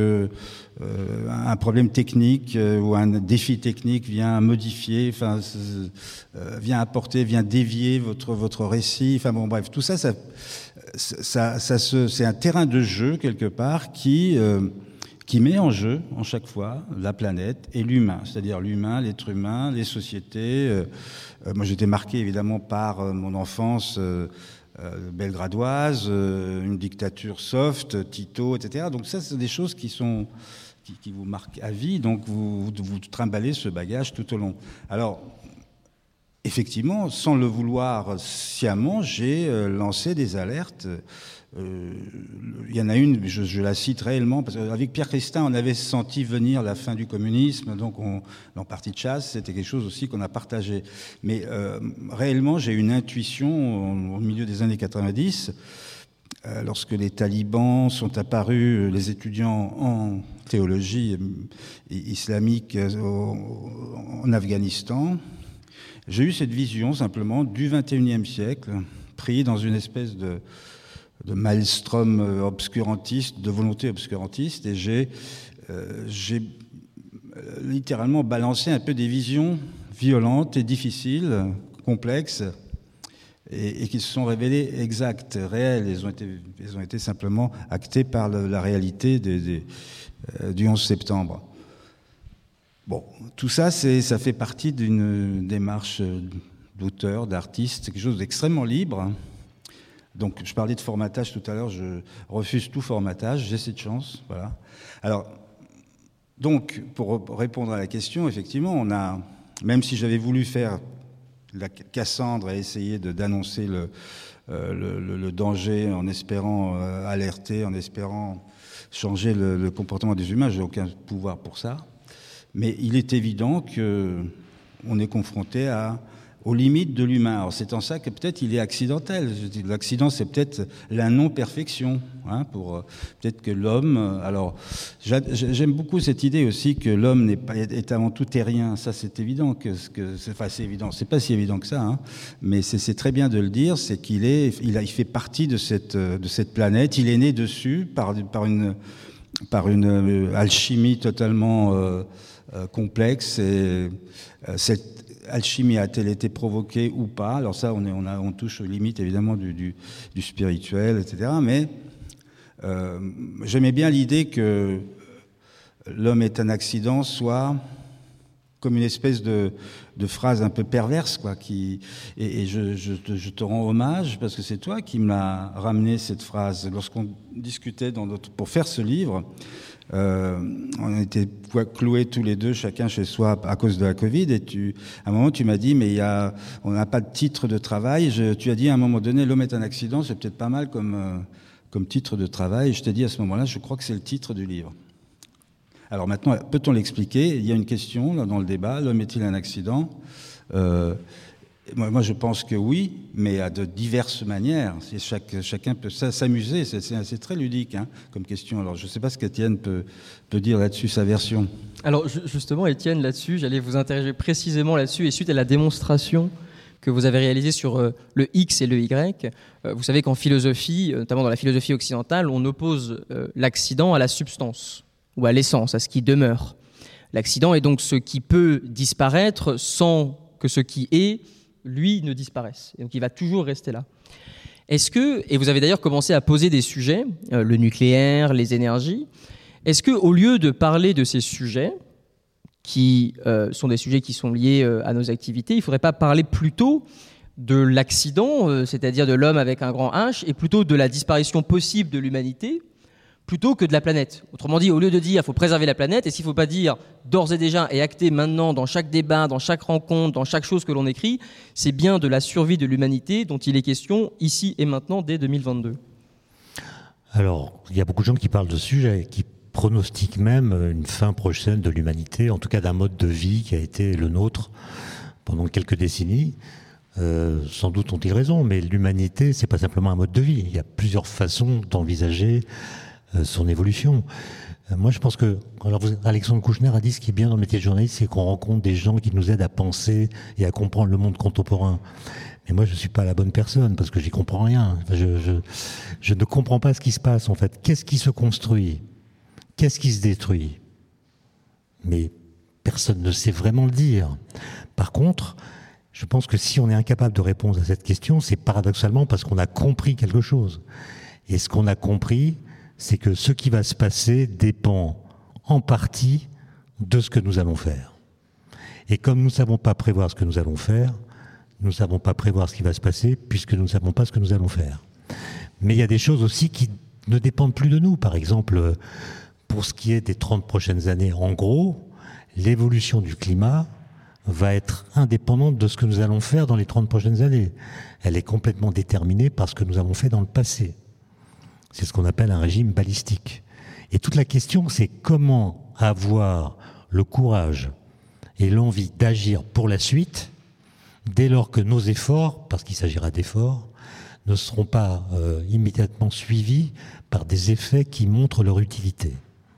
un problème technique ou un défi technique vient modifier, enfin vient apporter, vient dévier votre votre récit, enfin bon bref tout ça ça ça, c'est un terrain de jeu quelque part qui euh, qui met en jeu en chaque fois la planète et l'humain, c'est-à-dire l'humain, l'être humain, les sociétés. Euh, euh, moi, j'étais marqué évidemment par mon enfance belgradoise, une dictature soft, Tito, etc. Donc ça, c'est des choses qui sont qui, vous marquent à vie. Donc vous, vous, trimballez ce bagage tout au long. Alors effectivement, sans le vouloir sciemment, j'ai euh, lancé des alertes. Euh, il y en a une, je, la cite réellement, parce qu'avec Pierre Christin, on avait senti venir la fin du communisme, donc on, en partie de chasse, c'était quelque chose aussi qu'on a partagé. Mais euh, réellement, j'ai une intuition au, milieu des années 90, euh, lorsque les talibans sont apparus, les étudiants en théologie islamique en Afghanistan, j'ai eu cette vision simplement du 21e siècle, pris dans une espèce de, de maelstrom euh, obscurantiste, de volonté obscurantiste, et j'ai euh, euh, littéralement balancé un peu des visions violentes et difficiles, complexes, et, qui se sont révélées exactes, réelles. Elles ont été, simplement actées par la réalité des, euh, du 11 septembre. Bon, tout ça, ça fait partie d'une démarche d'auteur, d'artiste, quelque chose d'extrêmement libre. Donc, je parlais de formatage tout à l'heure, je refuse tout formatage, j'ai cette chance, voilà. Alors, donc, pour répondre à la question, effectivement, on a, même si j'avais voulu faire la Cassandre et essayer d'annoncer le, euh, le, le, danger en espérant euh, alerter, en espérant changer le, comportement des humains, j'ai aucun pouvoir pour ça. Mais il est évident qu'on est confronté à aux limites de l'humain. c'est en ça que peut-être il est accidentel. L'accident, c'est peut-être la non-perfection. Hein, pour euh, peut-être que l'homme. Euh, alors, j'aime beaucoup cette idée aussi que l'homme n'est pas est avant tout terrien. Ça, c'est évident que, que enfin, c'est évident. C'est pas si évident que ça, hein, mais c'est très bien de le dire. C'est qu'il est, il, fait partie de cette de cette planète. Il est né dessus par par une par une euh, alchimie totalement complexe et cette alchimie a-t-elle été provoquée ou pas? Alors ça, on, a, touche aux limites évidemment du, spirituel, etc. Mais euh, j'aimais bien l'idée que l'homme est un accident, soit comme une espèce de, phrase un peu perverse, quoi. Et, je, te, rends hommage parce que c'est toi qui m'as ramené cette phrase lorsqu'on discutait pour faire ce livre. Euh, on était cloués tous les deux, chacun chez soi, à cause de la Covid. Et tu, à un moment, tu m'as dit, mais y a, on n'a pas de titre de travail. Je, tu as dit à un moment donné, l'homme est un accident, c'est peut-être pas mal comme, euh, titre de travail. Et je t'ai dit à ce moment-là, je crois que c'est le titre du livre. Alors maintenant, peut-on l'expliquer? Il y a une question dans le débat. L'homme est-il un accident? Euh, moi, je pense que oui, mais à de diverses manières. Chaque, chacun peut s'amuser, c'est très ludique hein, comme question. Alors, je ne sais pas ce qu'Étienne peut, peut dire là-dessus, sa version. Alors, justement, Étienne, là-dessus, j'allais vous interroger précisément là-dessus, et suite à la démonstration que vous avez réalisée sur euh, le X et le Y, euh, vous savez qu'en philosophie, euh, notamment dans la philosophie occidentale, on oppose l'accident à la substance, ou à l'essence, à ce qui demeure. L'accident est donc ce qui peut disparaître sans que ce qui est lui, ne disparaisse. donc il va toujours rester là. Est-ce que, et vous avez d'ailleurs commencé à poser des sujets, euh, le nucléaire, les énergies, est-ce que au lieu de parler de ces sujets, qui euh, sont des sujets qui sont liés euh, à nos activités, il ne faudrait pas parler plutôt de l'accident, c'est-à-dire de l'homme avec un grand H, et plutôt de la disparition possible de l'humanité, plutôt que de la planète. Autrement dit, au lieu de dire il faut préserver la planète, et s'il ne faut pas dire d'ores et déjà et acter maintenant dans chaque débat, dans chaque rencontre, dans chaque chose que l'on écrit, c'est bien de la survie de l'humanité dont il est question ici et maintenant dès 2022. Alors, il y a beaucoup de gens qui parlent de ce sujet, qui pronostiquent même une fin prochaine de l'humanité, en tout cas d'un mode de vie qui a été le nôtre pendant quelques décennies. Euh, sans doute ont-ils raison, mais l'humanité, c'est pas simplement un mode de vie. Il y a plusieurs façons d'envisager son évolution. Euh, moi, je pense que alors Alexandre Kouchner a dit ce qui est bien dans le métier de journaliste, c'est qu'on rencontre des gens qui nous aident à penser et à comprendre le monde contemporain. Mais moi, je suis pas la bonne personne parce que j'y comprends rien. je, je, je ne comprends pas ce qui se passe en fait. Qu'est-ce qui se construit? Qu'est-ce qui se détruit? Mais personne ne sait vraiment le dire. Par contre, je pense que si on est incapable de répondre à cette question, c'est paradoxalement parce qu'on a compris quelque chose. Et ce qu'on a compris, c'est que ce qui va se passer dépend en partie de ce que nous allons faire. Et comme nous ne savons pas prévoir ce que nous allons faire, nous ne savons pas prévoir ce qui va se passer puisque nous ne savons pas ce que nous allons faire. Mais il y a des choses aussi qui ne dépendent plus de nous. Par exemple, pour ce qui est des 30 prochaines années, en gros, l'évolution du climat va être indépendante de ce que nous allons faire dans les 30 prochaines années. Elle est complètement déterminée par ce que nous avons fait dans le passé. C'est ce qu'on appelle un régime balistique. Et toute la question, c'est comment avoir le courage et l'envie d'agir pour la suite dès lors que nos efforts, parce qu'il s'agira d'efforts, ne seront pas euh, immédiatement suivis par des effets qui montrent leur utilité.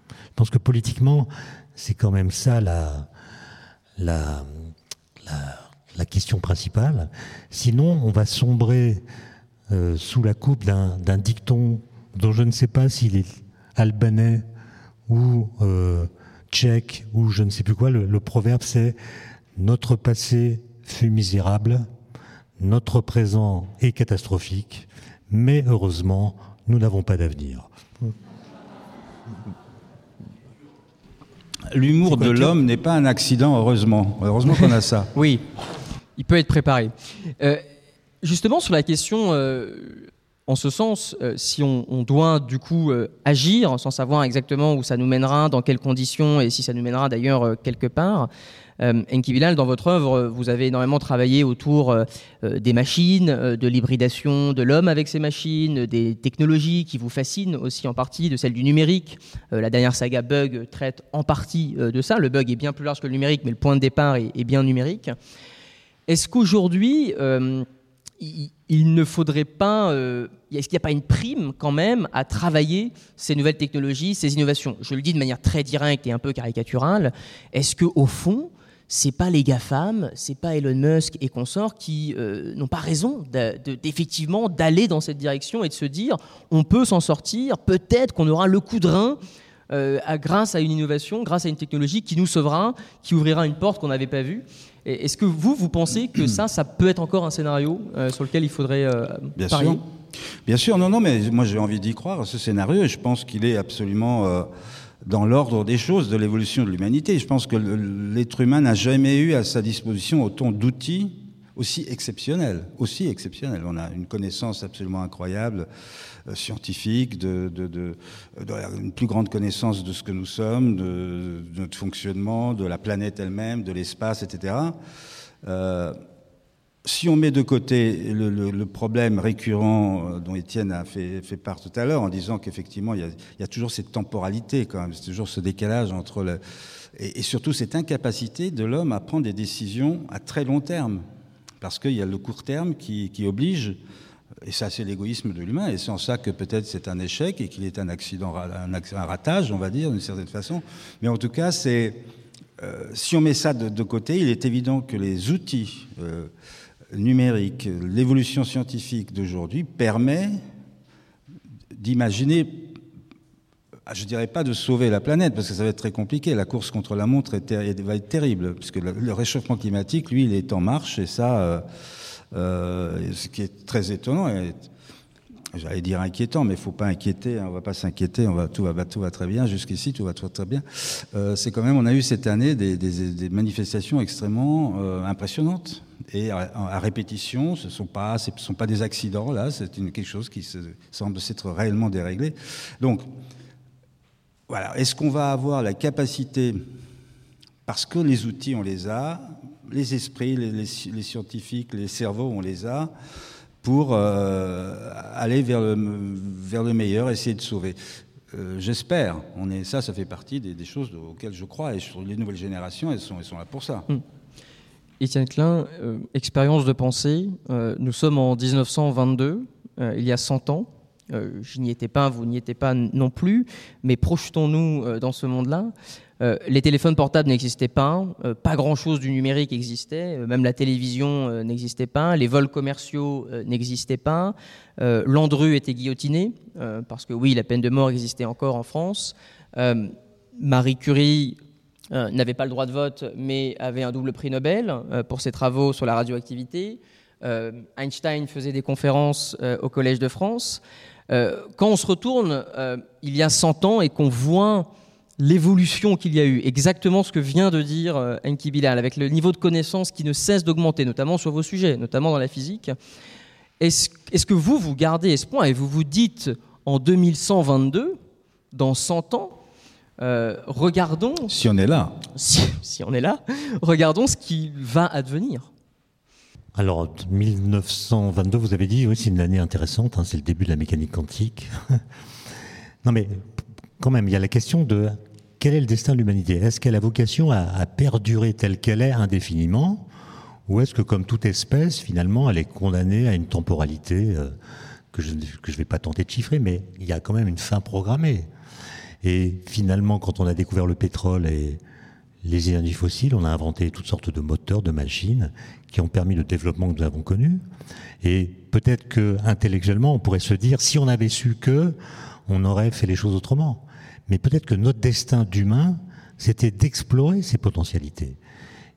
Je pense que politiquement, c'est quand même ça la, question principale. Sinon, on va sombrer euh, sous la coupe d'un dicton dont je ne sais pas s'il est albanais ou euh, tchèque ou je ne sais plus quoi. Le, proverbe c'est notre passé fut misérable, notre présent est catastrophique, mais heureusement, nous n'avons pas d'avenir. L'humour de l'homme n'est pas un accident, heureusement. Heureusement qu'on a ça. oui, il peut être préparé. Euh, justement, sur la question euh, en ce sens, euh, si on, doit du coup euh, agir sans savoir exactement où ça nous mènera, dans quelles conditions et si ça nous mènera d'ailleurs euh, quelque part, Enki Bilal, dans votre œuvre, vous avez énormément travaillé autour des machines, de l'hybridation de l'homme avec ces machines, des technologies qui vous fascinent aussi en partie, de celle du numérique. la dernière saga Bug traite en partie de ça. Le bug est bien plus large que le numérique, mais le point de départ est bien numérique. Est-ce qu'aujourd'hui, il, ne faudrait pas... Euh, est-ce qu'il n'y a pas une prime quand même à travailler ces nouvelles technologies, ces innovations? Je le dis de manière très directe et un peu caricaturale. Est-ce qu'au fond, c'est pas les GAFAM, c'est pas Elon Musk et consorts qui euh, n'ont pas raison d'effectivement d'aller dans cette direction et de se dire on peut s'en sortir, peut-être qu'on aura le coup de rein euh, grâce à une innovation, grâce à une technologie qui nous sauvera, qui ouvrira une porte qu'on n'avait pas vue? Est-ce que vous, vous pensez que ça, ça peut être encore un scénario euh, sur lequel il faudrait Bien Sûr. Bien sûr, non, non, mais moi j'ai envie d'y croire, ce scénario, et je pense qu'il est absolument dans l'ordre des choses de l'évolution de l'humanité. Je pense que l'être humain n'a jamais eu à sa disposition autant d'outils aussi exceptionnels, aussi exceptionnels. On a une connaissance absolument incroyable, euh, scientifique, de, une plus grande connaissance de ce que nous sommes, de, notre fonctionnement, de la planète elle-même, de l'espace, etc. Euh, si on met de côté le, problème récurrent euh, dont Étienne a fait, part tout à l'heure, en disant qu'effectivement, il, y a toujours cette temporalité, quand même, c'est toujours ce décalage entre. Et, surtout cette incapacité de l'homme à prendre des décisions à très long terme. Parce qu'il y a le court terme qui, oblige, et ça, c'est l'égoïsme de l'humain, et c'est en ça que peut-être c'est un échec et qu'il est un accident, un, ratage, on va dire, d'une certaine façon. Mais en tout cas, c'est. Euh, si on met ça de, côté, il est évident que les outils. Euh, numérique, l'évolution scientifique d'aujourd'hui permet d'imaginer, je dirais pas de sauver la planète, parce que ça va être très compliqué. La course contre la montre va être terrible, puisque le, réchauffement climatique, lui, il est en marche, et ça, euh, euh, ce qui est très étonnant, j'allais dire inquiétant, mais il faut pas inquiéter, hein, on va pas s'inquiéter, on va tout va très bien jusqu'ici, tout va très bien. Euh, c'est quand même, on a eu cette année des, manifestations extrêmement impressionnantes et à, répétition, ce sont sont pas des accidents là, c'est quelque chose qui se, semble s'être réellement déréglé. Donc voilà, est-ce qu'on va avoir la capacité, parce que les outils on les a, les esprits, les, scientifiques, les cerveaux on les a pour euh, aller vers le, meilleur, essayer de sauver? Euh, j'espère. On est ça, ça fait partie des, choses auxquelles je crois. Et sur les nouvelles générations, elles sont, sont là pour ça. Hum. Étienne Klein, euh, expérience de pensée. nous sommes en 1922, il y a 100 ans. Je n'y étais pas, vous n'y étiez pas non plus, mais projetons-nous dans ce monde-là. Euh, les téléphones portables n'existaient pas, euh, pas grand-chose du numérique existait, euh, même la télévision n'existait pas, les vols commerciaux n'existaient pas, Landru était guillotiné, parce que oui, la peine de mort existait encore en France, Marie Curie n'avait pas le droit de vote, mais avait un double prix Nobel pour ses travaux sur la radioactivité, Einstein faisait des conférences au Collège de France. Quand on se retourne il y a 100 ans et qu'on voit l'évolution qu'il y a eu, exactement ce que vient de dire euh, Enki Bilal, avec le niveau de connaissance qui ne cesse d'augmenter, notamment sur vos sujets, notamment dans la physique. Est-ce que vous, vous gardez espoir et vous vous dites en 2122, dans 100 ans, euh, regardons. Si on est là. Si, on est là, regardons ce qui va advenir. Alors, 1922, vous avez dit, oui, c'est une année intéressante, hein, c'est le début de la mécanique quantique. non, mais quand même, il y a la question de quel est le destin de l'humanité? Est-ce qu'elle a vocation à, perdurer telle qu'elle est indéfiniment Ou est-ce que, comme toute espèce, finalement, elle est condamnée à une temporalité euh, que je ne vais pas tenter de chiffrer, mais il y a quand même une fin programmée? Et finalement, quand on a découvert le pétrole et les énergies fossiles, on a inventé toutes sortes de moteurs, de machines qui ont permis le développement que nous avons connu. Et peut-être que intellectuellement, on pourrait se dire, si on avait su que, on aurait fait les choses autrement. Mais peut-être que notre destin d'humain, c'était d'explorer ces potentialités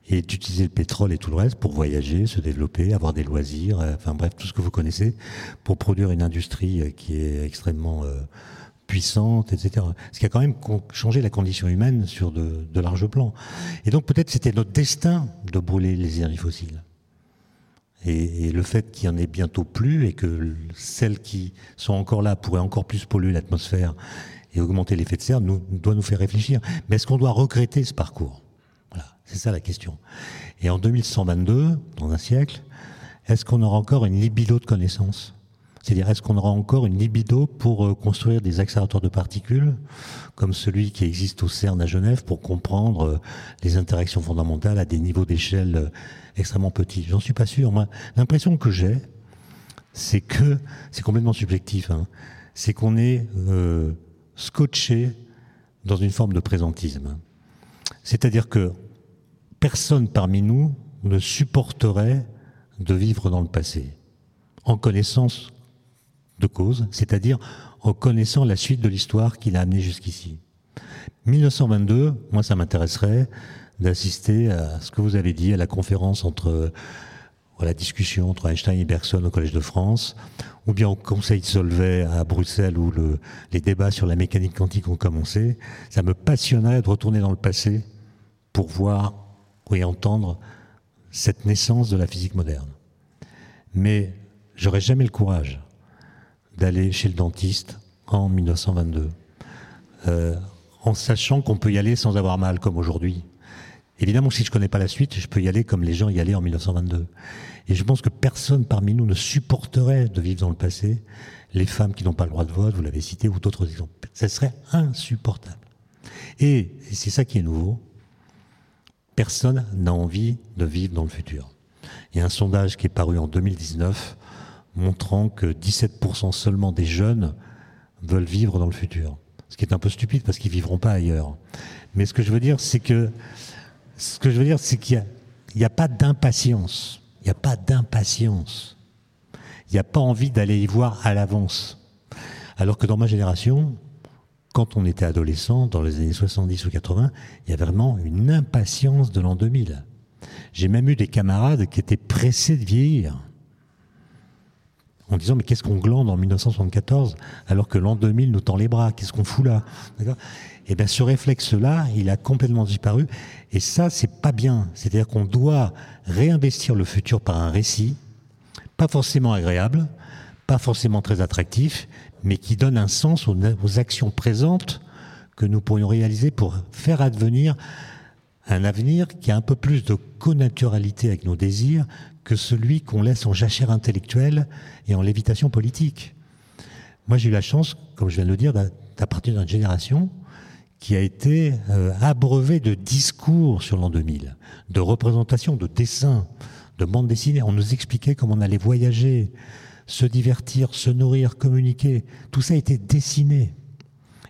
et d'utiliser le pétrole et tout le reste pour voyager, se développer, avoir des loisirs, euh, enfin bref, tout ce que vous connaissez, pour produire une industrie euh, qui est extrêmement euh, puissante, etc. Ce qui a quand même changé la condition humaine sur de, larges plans. Et donc peut-être c'était notre destin de brûler les énergies fossiles. Et, le fait qu'il y en ait bientôt plus et que celles qui sont encore là pourraient encore plus polluer l'atmosphère et augmenter l'effet de serre nous, doit nous faire réfléchir. Mais est-ce qu'on doit regretter ce parcours? Voilà, c'est ça la question. Et en 2122, dans un siècle, est-ce qu'on aura encore une libido de connaissances? C'est-à-dire, est-ce qu'on aura encore une libido pour euh, construire des accélérateurs de particules, comme celui qui existe au CERN à Genève, pour comprendre euh, les interactions fondamentales à des niveaux d'échelle euh, extrêmement petits? J'en suis pas sûr. Moi, l'impression que j'ai, c'est que, c'est complètement subjectif, hein, c'est qu'on est, scotché dans une forme de présentisme. C'est-à-dire que personne parmi nous ne supporterait de vivre dans le passé, en connaissance de cause, c'est-à-dire en connaissant la suite de l'histoire qui l'a amené jusqu'ici. 1922, moi ça m'intéresserait d'assister à ce que vous avez dit, à la conférence entre la discussion entre Einstein et Bergson au Collège de France, ou bien au Conseil de Solvay à Bruxelles où le, les débats sur la mécanique quantique ont commencé. Ça me passionnerait de retourner dans le passé pour voir et entendre cette naissance de la physique moderne. Mais j'aurais jamais le courage d'aller chez le dentiste en 1922, euh, en sachant qu'on peut y aller sans avoir mal comme aujourd'hui. Évidemment, si je connais pas la suite, je peux y aller comme les gens y allaient en 1922. Et je pense que personne parmi nous ne supporterait de vivre dans le passé. Les femmes qui n'ont pas le droit de vote, vous l'avez cité, ou d'autres exemples. Ça serait insupportable. Et c'est ça qui est nouveau. Personne n'a envie de vivre dans le futur. Il y a un sondage qui est paru en 2019 montrant que 17% seulement des jeunes veulent vivre dans le futur. Ce qui est un peu stupide parce qu'ils vivront pas ailleurs. Mais ce que je veux dire, c'est que ce que je veux dire, c'est qu'il n'y a, a, pas d'impatience. Il n'y a pas d'impatience. Il n'y a pas envie d'aller y voir à l'avance. Alors que dans ma génération, quand on était adolescent, dans les années 70 ou 80, il y avait vraiment une impatience de l'an 2000. J'ai même eu des camarades qui étaient pressés de vieillir. En disant, mais qu'est-ce qu'on glande en 1974 alors que l'an 2000 nous tend les bras Qu'est-ce qu'on fout là et eh bien ce réflexe-là, il a complètement disparu. Et ça, c'est pas bien. C'est-à-dire qu'on doit réinvestir le futur par un récit, pas forcément agréable, pas forcément très attractif, mais qui donne un sens aux, actions présentes que nous pourrions réaliser pour faire advenir un avenir qui a un peu plus de connaturalité avec nos désirs que celui qu'on laisse en jachère intellectuelle et en lévitation politique. Moi, j'ai eu la chance, comme je viens de le dire, d'appartenir à une génération qui a été euh, abreuvé de discours sur l'an 2000, de représentations, de dessins, de bandes dessinées. On nous expliquait comment on allait voyager, se divertir, se nourrir, communiquer. Tout ça été dessiné.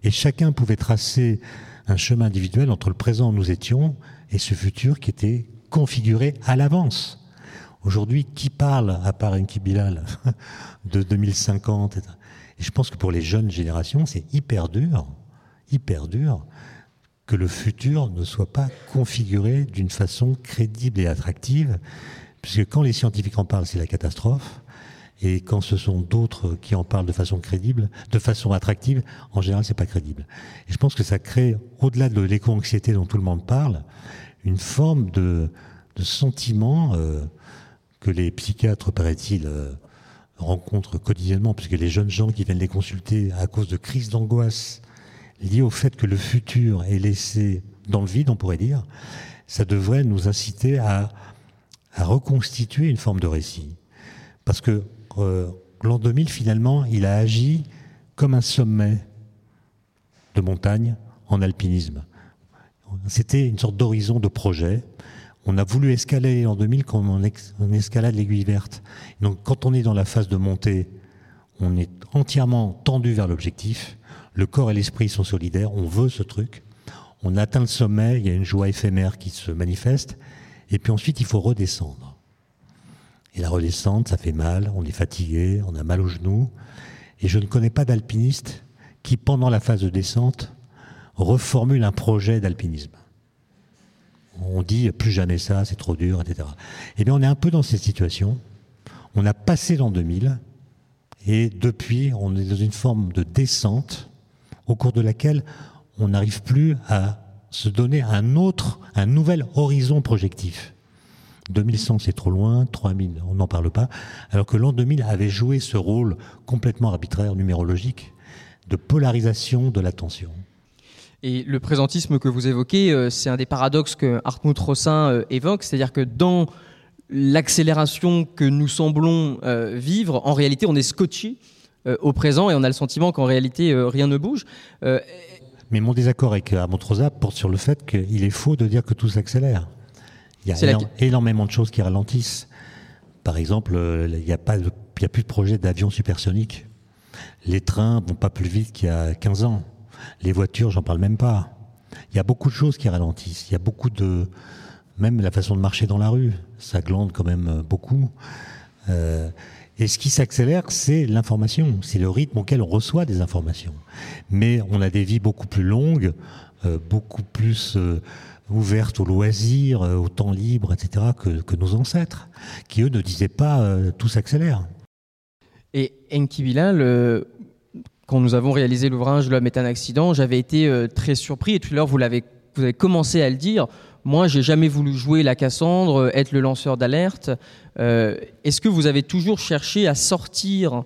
Et chacun pouvait tracer un chemin individuel entre le présent où nous étions et ce futur qui était configuré à l'avance. Aujourd'hui, qui parle, à part Enki Bilal, de 2050 Et je pense que pour les jeunes générations, c'est hyper dur hyper dur que le futur ne soit pas configuré d'une façon crédible et attractive, puisque quand les scientifiques en parlent, c'est la catastrophe, et quand ce sont d'autres qui en parlent de façon crédible, de façon attractive, en général, c'est pas crédible. Et je pense que ça crée, au-delà de l'éco-anxiété dont tout le monde parle, une forme de, sentiment euh, que les psychiatres, paraît-il, euh, rencontrent quotidiennement, puisque les jeunes gens qui viennent les consulter à cause de crises d'angoisse, lié au fait que le futur est laissé dans le vide, on pourrait dire, ça devrait nous inciter à, à reconstituer une forme de récit. Parce que euh, l'an 2000, finalement, il a agi comme un sommet de montagne en alpinisme. C'était une sorte d'horizon de projet. On a voulu escalader l'an 2000 comme on, on escalade l'aiguille verte. Donc quand on est dans la phase de montée, on est entièrement tendu vers l'objectif. Le corps et l'esprit sont solidaires, on veut ce truc, on atteint le sommet, il y a une joie éphémère qui se manifeste, et puis ensuite il faut redescendre. Et la redescente, ça fait mal, on est fatigué, on a mal aux genoux, et je ne connais pas d'alpiniste qui, pendant la phase de descente, reformule un projet d'alpinisme. On dit plus jamais ça, c'est trop dur, etc. Eh bien, on est un peu dans cette situation. On a passé l'an 2000 et depuis, on est dans une forme de descente au cours de laquelle on n'arrive plus à se donner un autre, un nouvel horizon projectif. 2100, c'est trop loin, 3000, on n'en parle pas, alors que l'an 2000 avait joué ce rôle complètement arbitraire, numérologique, de polarisation de l'attention. Et le présentisme que vous évoquez, euh, c'est un des paradoxes que Hartmut Rossin euh, évoque, c'est-à-dire que dans l'accélération que nous semblons vivre, en réalité, on est scotché au présent et on a le sentiment qu'en réalité, rien ne bouge. Mais mon désaccord avec Amontrosa porte sur le fait qu'il est faux de dire que tout s'accélère. Il y a énormément de choses qui ralentissent. Par exemple, il n'y a, pas il a plus de projet d'avion supersonique. Les trains vont pas plus vite qu'il y a 15 ans. Les voitures, j'en parle même pas. Il y a beaucoup de choses qui ralentissent. Il y a beaucoup de, même la façon de marcher dans la rue, ça glande quand même beaucoup. Euh, et ce qui s'accélère, c'est l'information, c'est le rythme auquel on reçoit des informations. Mais on a des vies beaucoup plus longues, euh, beaucoup plus euh, ouvertes aux loisirs, euh, au temps libre, etc., que, nos ancêtres, qui eux ne disaient pas euh, tout s'accélère. Et Enki Bilal, quand nous avons réalisé l'ouvrage L'homme est un accident, j'avais été euh, très surpris, et tout à l'heure vous, vous avez commencé à le dire, moi j'ai jamais voulu jouer la Cassandre, être le lanceur d'alerte. est-ce que vous avez toujours cherché à sortir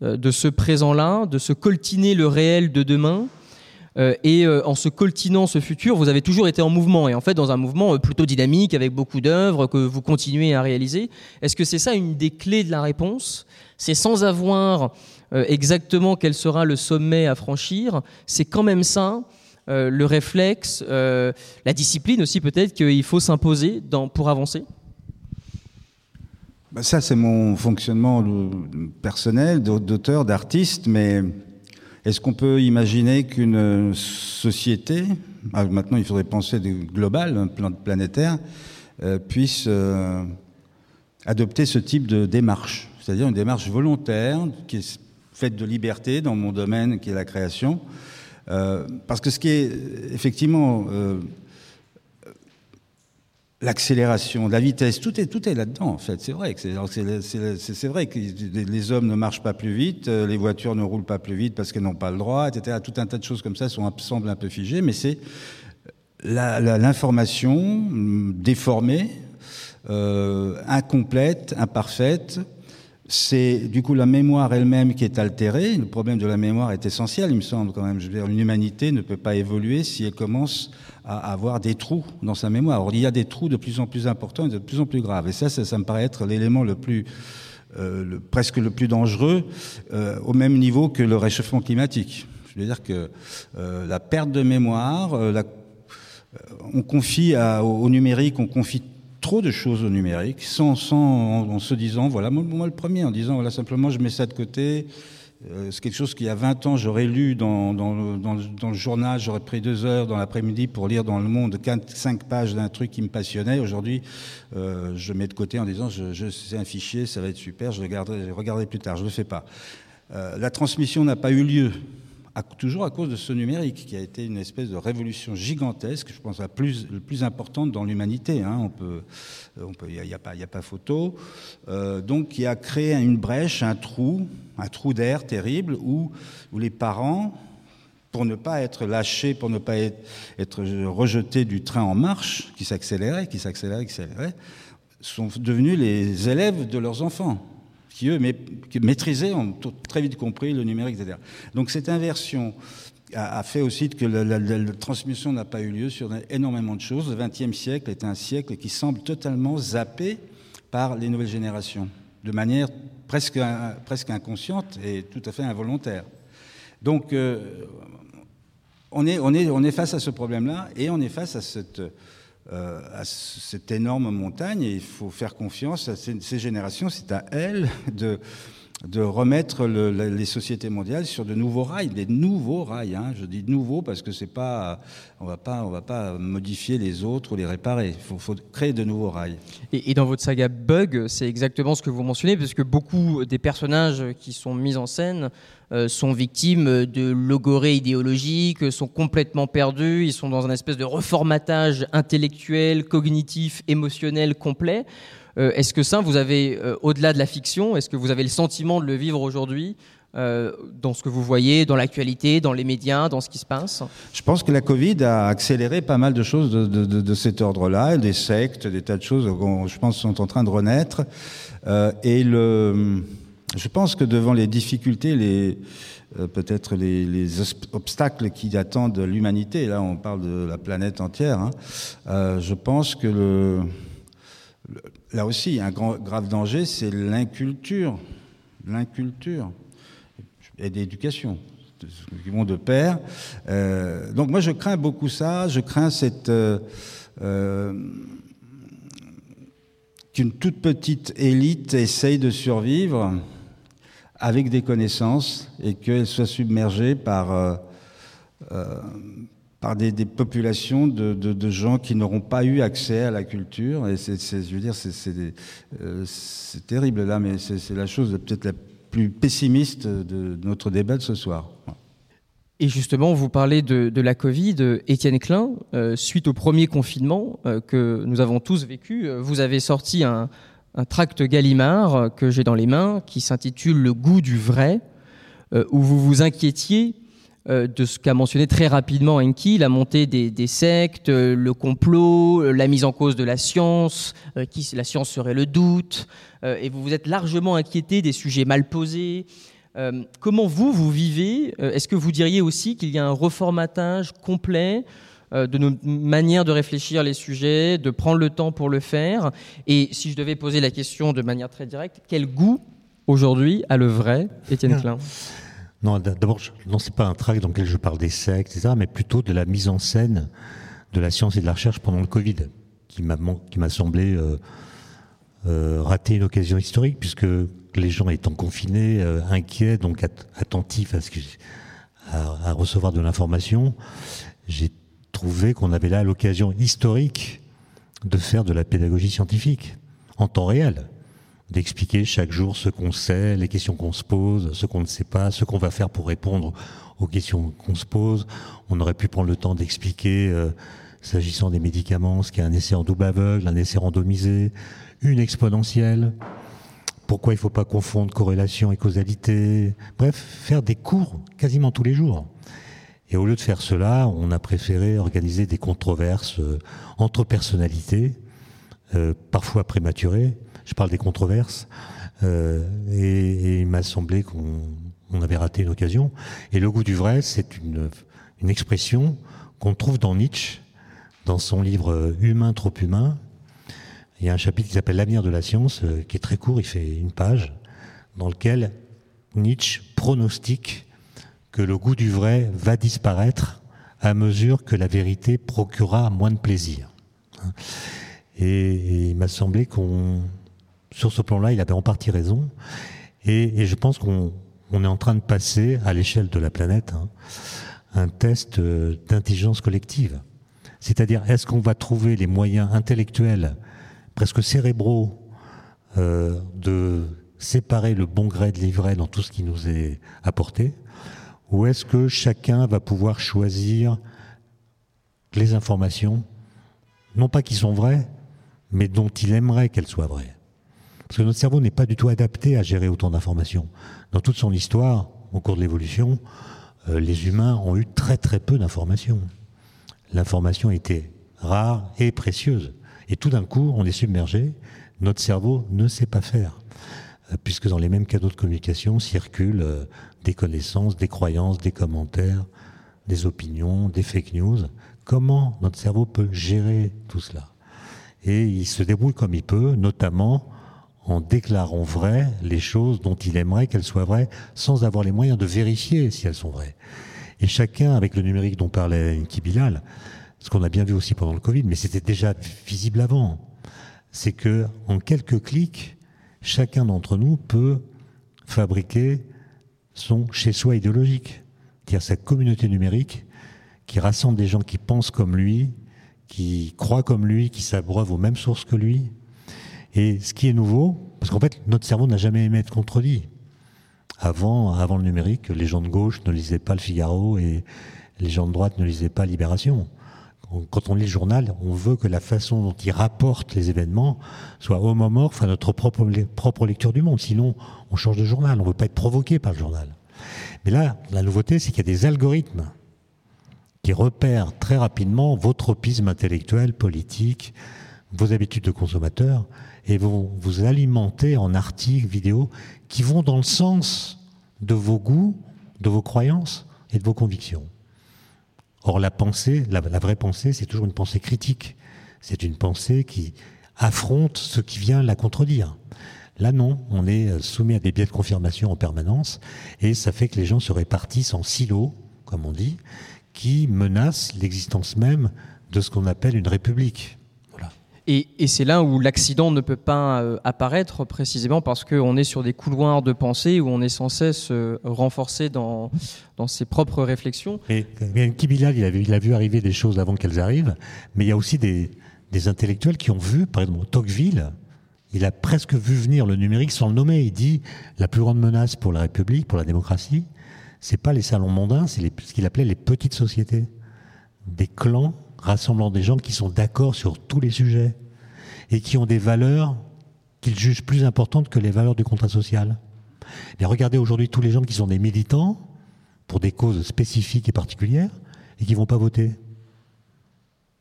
de ce présent-là, de se coltiner le réel de demain euh, et euh, en se coltinant ce futur, vous avez toujours été en mouvement et en fait dans un mouvement euh, plutôt dynamique avec beaucoup d'œuvres que vous continuez à réaliser. Est-ce que c'est ça une des clés de la réponse? C'est sans avoir exactement quel sera le sommet à franchir, c'est quand même ça. le réflexe, la discipline aussi peut-être qu'il faut s'imposer pour avancer bah, Ça, c'est mon fonctionnement personnel d'auteur, d'artiste, mais est-ce qu'on peut imaginer qu'une société, ah, maintenant il faudrait penser global, planétaire, euh, puisse euh, adopter ce type de démarche, c'est-à-dire une démarche volontaire qui est faite de liberté dans mon domaine qui est la création, euh, parce que ce qui est effectivement l'accélération, la vitesse, tout est, tout est là-dedans, en fait. C'est vrai vrai que les hommes ne marchent pas plus vite, euh, les voitures ne roulent pas plus vite parce qu'elles n'ont pas le droit, etc. Tout un tas de choses comme ça sont, semblent un peu figées, mais c'est l'information hum, déformée, euh, incomplète, imparfaite. C'est du coup la mémoire elle-même qui est altérée. Le problème de la mémoire est essentiel, il me semble quand même. Je veux dire, une humanité ne peut pas évoluer si elle commence à avoir des trous dans sa mémoire. Or, il y a des trous de plus en plus importants et de plus en plus graves. Et ça, ça, me paraît être l'élément le plus, euh, presque le plus dangereux, euh, au même niveau que le réchauffement climatique. Je veux dire que euh, la perte de mémoire, on confie au, numérique, on confie trop de choses au numérique, en, se disant, voilà, moi, le premier, en disant, voilà, simplement, je mets ça de côté, euh, c'est quelque chose qu'il y a 20 ans, j'aurais lu dans, le journal, j'aurais pris deux heures dans l'après-midi pour lire dans Le Monde 5 pages d'un truc qui me passionnait. Aujourd'hui, euh, je mets de côté en disant, je, je c'est un fichier, ça va être super, je le regarderai, plus tard, je ne le fais pas. Euh, la transmission n'a pas eu lieu toujours à cause de ce numérique, qui a été une espèce de révolution gigantesque, je pense la plus, importante dans l'humanité. Hein. On peut, on peut, il n'y a, pas, photo. Euh, donc, qui a créé une brèche, un trou, un trou d'air terrible, où, les parents, pour ne pas être lâchés, pour ne pas être, être rejetés du train en marche, qui s'accélérait, qui s'accélérait, qui s'accélérait, sont devenus les élèves de leurs enfants qui eux maîtrisaient, ont très vite compris le numérique, etc. Donc cette inversion a, fait aussi que la, transmission n'a pas eu lieu sur énormément de choses. Le XXe siècle est un siècle qui semble totalement zappé par les nouvelles générations, de manière presque, presque inconsciente et tout à fait involontaire. Donc euh, on, est, on, est, on est face à ce problème-là et on est face à cette euh, à cette énorme montagne et il faut faire confiance à ces, générations, c'est à elles de, de remettre le, les sociétés mondiales sur de nouveaux rails, des nouveaux rails. Hein. Je dis nouveaux parce que c'est pas, on va pas, on va pas modifier les autres ou les réparer. Il faut, créer de nouveaux rails. Et, et dans votre saga Bug, c'est exactement ce que vous mentionnez, parce que beaucoup des personnages qui sont mis en scène euh, sont victimes de logorées idéologiques, sont complètement perdus, ils sont dans un espèce de reformatage intellectuel, cognitif, émotionnel complet. Euh, est-ce que ça, vous avez, euh, au-delà de la fiction, est-ce que vous avez le sentiment de le vivre aujourd'hui dans ce que vous voyez, dans l'actualité, dans les médias, dans ce qui se passe? Je pense que la Covid a accéléré pas mal de choses de, cet ordre-là, des sectes, des tas de choses, je pense, sont en train de renaître. et je pense que devant les difficultés, euh, peut-être les, obstacles qui attendent l'humanité, là on parle de la planète entière, hein, euh, je pense que le, là aussi, un grave danger, c'est l'inculture. L'inculture et d'éducation qui vont de pair. Euh, donc moi je crains beaucoup ça, je crains cette euh, euh, qu'une toute petite élite essaye de survivre avec des connaissances et qu'elle soit submergée par par des, populations de, gens qui n'auront pas eu accès à la culture. Et c'est, je veux dire, c'est, terrible là, mais c'est, la chose peut-être la plus pessimiste de notre débat de ce soir. Et justement, vous parlez de, la Covid, Étienne Klein, euh, suite au premier confinement euh, que nous avons tous vécu, euh, vous avez sorti un, tract Gallimard que j'ai dans les mains qui s'intitule Le goût du vrai, où vous vous inquiétiez de ce qu'a mentionné très rapidement Enki, la montée des, des, sectes, le complot, la mise en cause de la science, qui la science serait le doute, et vous vous êtes largement inquiété des sujets mal posés, euh, comment vous, vous vivez euh, Est-ce que vous diriez aussi qu'il y a un reformatage complet euh, de nos manières de réfléchir les sujets, de prendre le temps pour le faire? Et si je devais poser la question de manière très directe, quel goût aujourd'hui a le vrai Étienne Klein? Non, d'abord, non, c'est pas un tract dans lequel je parle des sectes, etc., mais plutôt de la mise en scène de la science et de la recherche pendant le Covid, qui m'a semblé rater une occasion historique, puisque les gens étant confinés, euh, inquiets, donc attentifs à, recevoir de l'information, j'ai trouvé qu'on avait là l'occasion historique de faire de la pédagogie scientifique en temps réel, d'expliquer chaque jour ce qu'on sait, les questions qu'on se pose, ce qu'on ne sait pas, ce qu'on va faire pour répondre aux questions qu'on se pose. On aurait pu prendre le temps d'expliquer, euh, s'agissant des médicaments, ce qu'est un essai en double aveugle, un essai randomisé, une exponentielle, pourquoi il ne faut pas confondre corrélation et causalité. Bref, faire des cours quasiment tous les jours. Et au lieu de faire cela, on a préféré organiser des controverses euh, entre personnalités, euh, parfois prématurées. Je parle des controverses. Euh, et, il m'a semblé qu'on avait raté une occasion. Et le goût du vrai, c'est une, une expression qu'on trouve dans Nietzsche, dans son livre Humain trop humain, il y a un chapitre qui s'appelle L'avenir de la science, euh, qui est très court, il fait une page, dans lequel Nietzsche pronostique que le goût du vrai va disparaître à mesure que la vérité procurera moins de plaisir. Et, il m'a semblé qu'on, sur ce plan-là, il avait en partie raison. Et, je pense qu'on est en train de passer à l'échelle de la planète hein, un test euh, d'intelligence collective. C'est-à-dire, est-ce qu'on va trouver les moyens intellectuels presque cérébraux euh, de séparer le bon gré de l'ivraie dans tout ce qui nous est apporté? Ou est-ce que chacun va pouvoir choisir les informations, non pas qui sont vraies, mais dont il aimerait qu'elles soient vraies? Parce que notre cerveau n'est pas du tout adapté à gérer autant d'informations. Dans toute son histoire, au cours de l'évolution, euh, les humains ont eu très très peu d'informations. L'information était rare et précieuse. Et tout d'un coup, on est submergé. Notre cerveau ne sait pas faire, euh, puisque dans les mêmes canaux de communication circulent euh, des connaissances, des croyances, des commentaires, des opinions, des fake news. Comment notre cerveau peut gérer tout cela? Et il se débrouille comme il peut, notamment en déclarant vraies les choses dont il aimerait qu'elles soient vraies, sans avoir les moyens de vérifier si elles sont vraies. Et chacun, avec le numérique dont parlait Nki Bilal, ce qu'on a bien vu aussi pendant le Covid, mais c'était déjà visible avant, c'est que en quelques clics, chacun d'entre nous peut fabriquer son chez-soi idéologique, c'est-à-dire sa communauté numérique qui rassemble des gens qui pensent comme lui, qui croient comme lui, qui s'abreuvent aux mêmes sources que lui. Et ce qui est nouveau, parce qu'en fait, notre cerveau n'a jamais aimé être contredit. Avant, avant le numérique, les gens de gauche ne lisaient pas le Figaro et les gens de droite ne lisaient pas Libération quand on lit le journal, on veut que la façon dont il rapporte les événements soit homomorphe à notre propre, propre lecture du monde. Sinon, on change de journal. On ne veut pas être provoqué par le journal. Mais là, la nouveauté, c'est qu'il y a des algorithmes qui repèrent très rapidement vos tropismes intellectuels, politiques, vos habitudes de consommateur, et vont vous alimenter en articles, vidéos, qui vont dans le sens de vos goûts, de vos croyances et de vos convictions. Or, la pensée, la, vraie pensée, c'est toujours une pensée critique. C'est une pensée qui affronte ce qui vient la contredire. Là, non, on est soumis à des biais de confirmation en permanence, et ça fait que les gens se répartissent en silos, comme on dit, qui menacent l'existence même de ce qu'on appelle une république. Et, c'est là où l'accident ne peut pas euh, apparaître précisément parce qu'on est sur des couloirs de pensée où on est sans cesse euh, renforcé dans, dans ses propres réflexions. Et, Kibilal, il, il a vu arriver des choses avant qu'elles arrivent, mais il y a aussi des, des intellectuels qui ont vu, par exemple, Tocqueville, il a presque vu venir le numérique sans le nommer. Il dit la plus grande menace pour la République, pour la démocratie, c'est pas les salons mondains, c'est ce qu'il appelait les petites sociétés, des clans rassemblant des gens qui sont d'accord sur tous les sujets et qui ont des valeurs qu'ils jugent plus importantes que les valeurs du contrat social. Et regardez aujourd'hui tous les gens qui sont des militants pour des causes spécifiques et particulières et qui vont pas voter.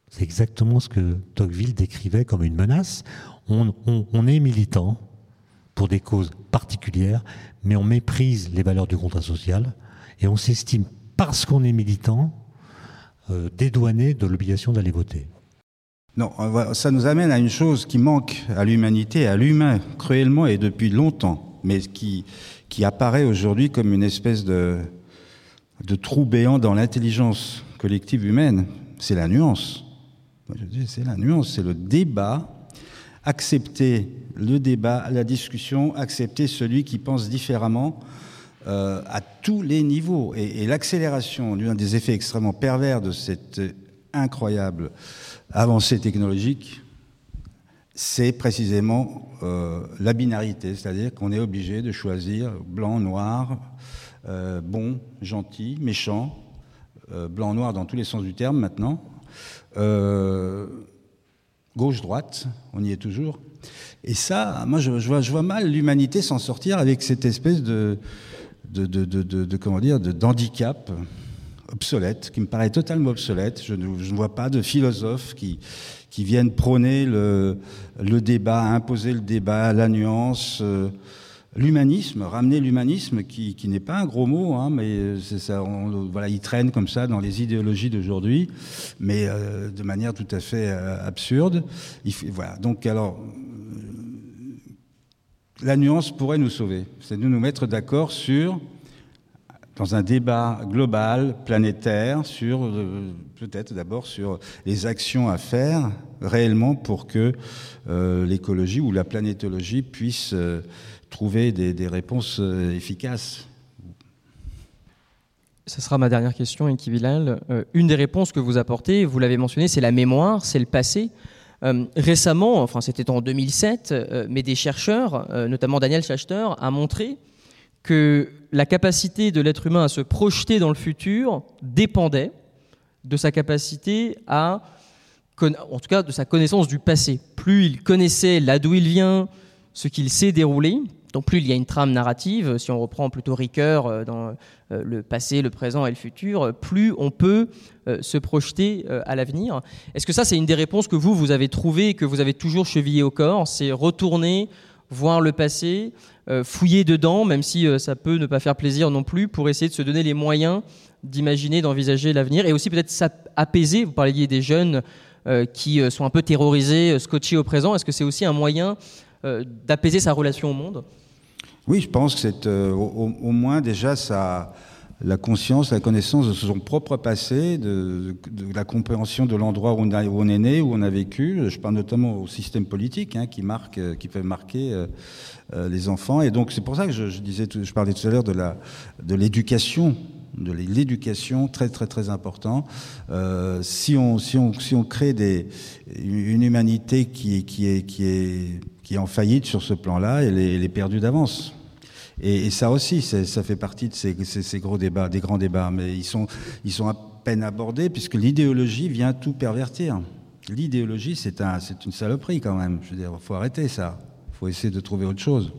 C'est exactement ce que Tocqueville décrivait comme une menace. On, est militant pour des causes particulières, mais on méprise les valeurs du contrat social et on s'estime, parce qu'on est militant, dédouaner de l'obligation d'aller voter. Non, ça nous amène à une chose qui manque à l'humanité, à l'humain, cruellement et depuis longtemps, mais qui, qui apparaît aujourd'hui comme une espèce de, de trou béant dans l'intelligence collective humaine. C'est la nuance. C'est la nuance, c'est le débat, accepter le débat, la discussion, accepter celui qui pense différemment, euh, à tous les niveaux. Et, l'accélération d'un des effets extrêmement pervers de cette incroyable avancée technologique, c'est précisément euh, la binarité, c'est-à-dire qu'on est obligé de choisir blanc, noir, euh, bon, gentil, méchant, blanc, noir dans tous les sens du terme maintenant, gauche, droite, on y est toujours. Et ça, moi, je vois, mal l'humanité s'en sortir avec cette espèce de, de, de, de, comment dire, d'handicap obsolète, qui me paraît totalement obsolète. Je ne, vois pas de philosophes qui, viennent prôner le, débat, imposer le débat, la nuance, euh, l'humanisme, ramener l'humanisme, qui, n'est pas un gros mot, hein, mais c'est ça, voilà, il traîne comme ça dans les idéologies d'aujourd'hui, mais euh, de manière tout à fait euh, absurde. Il, voilà. Donc alors, la nuance pourrait nous sauver. C'est de nous mettre d'accord sur, dans un débat global, planétaire, sur, euh, peut-être d'abord sur les actions à faire réellement pour que euh, l'écologie ou la planétologie puisse euh, trouver des, réponses efficaces. Ce sera ma dernière question, Bilal. une des réponses que vous apportez, vous l'avez mentionné, c'est la mémoire, c'est le passé. Euh, récemment, enfin c'était en 2007, euh, mais des chercheurs, euh, notamment Daniel Schachter, a montré que la capacité de l'être humain à se projeter dans le futur dépendait de sa capacité à, en tout cas de sa connaissance du passé. Plus il connaissait là d'où il vient, ce qu'il s'est déroulé, donc plus il y a une trame narrative, si on reprend plutôt Ricoeur dans le passé, le présent et le futur, plus on peut euh, se projeter euh, à l'avenir. Est-ce que ça, c'est une des réponses que vous, vous avez trouvées et que vous avez toujours chevillé au corps C'est retourner, voir le passé, euh, fouiller dedans, même si ça peut ne pas faire plaisir non plus, pour essayer de se donner les moyens d'imaginer, d'envisager l'avenir et aussi peut-être s'apaiser. Vous parliez des jeunes qui sont un peu terrorisés, scotchés au présent. Est-ce que c'est aussi un moyen d'apaiser sa relation au monde? Oui, je pense que c'est au, au, moins déjà ça la conscience, la connaissance de son propre passé, de, la compréhension de l'endroit où, on est né, où on a vécu. Je parle notamment au système politique hein, qui marque, euh, qui peut marquer euh, euh, les enfants. Et donc c'est pour ça que je, disais, je parlais tout à l'heure de la de l'éducation de l'éducation très très très important. si on si on si on crée des une humanité qui qui est qui est qui est en faillite sur ce plan-là, elle est perdue d'avance. Et, ça aussi, ça fait partie de ces, ces, gros débats, des grands débats, mais ils sont, ils sont à peine abordés puisque l'idéologie vient tout pervertir. L'idéologie, c'est un, une saloperie quand même. Je veux dire, faut arrêter ça. Faut essayer de trouver autre chose.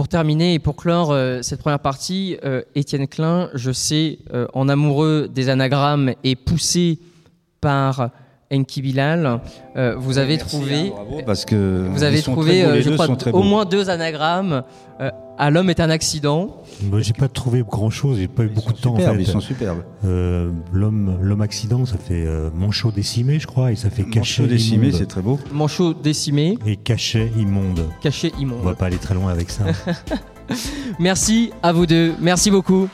Pour terminer et pour clore euh, cette première partie, euh, Étienne Klein, je sais, euh, en amoureux des anagrammes et poussé par Enki Bilal, vous avez trouvé, hein, parce que vous avez trouvé, je crois, au moins deux anagrammes. À L'homme est un accident. J'ai pas trouvé grand chose, j'ai pas eu beaucoup de temps Superbes, en fait. Ils sont superbes. Euh, l'homme, l'homme accident, ça fait euh, manchot décimé, je crois, et ça fait cachet Manchot décimé, immonde. c'est très beau. Manchot décimé, Et cachet immonde. caché On va immonde. pas aller très loin avec ça. Merci à vous deux. Merci beaucoup.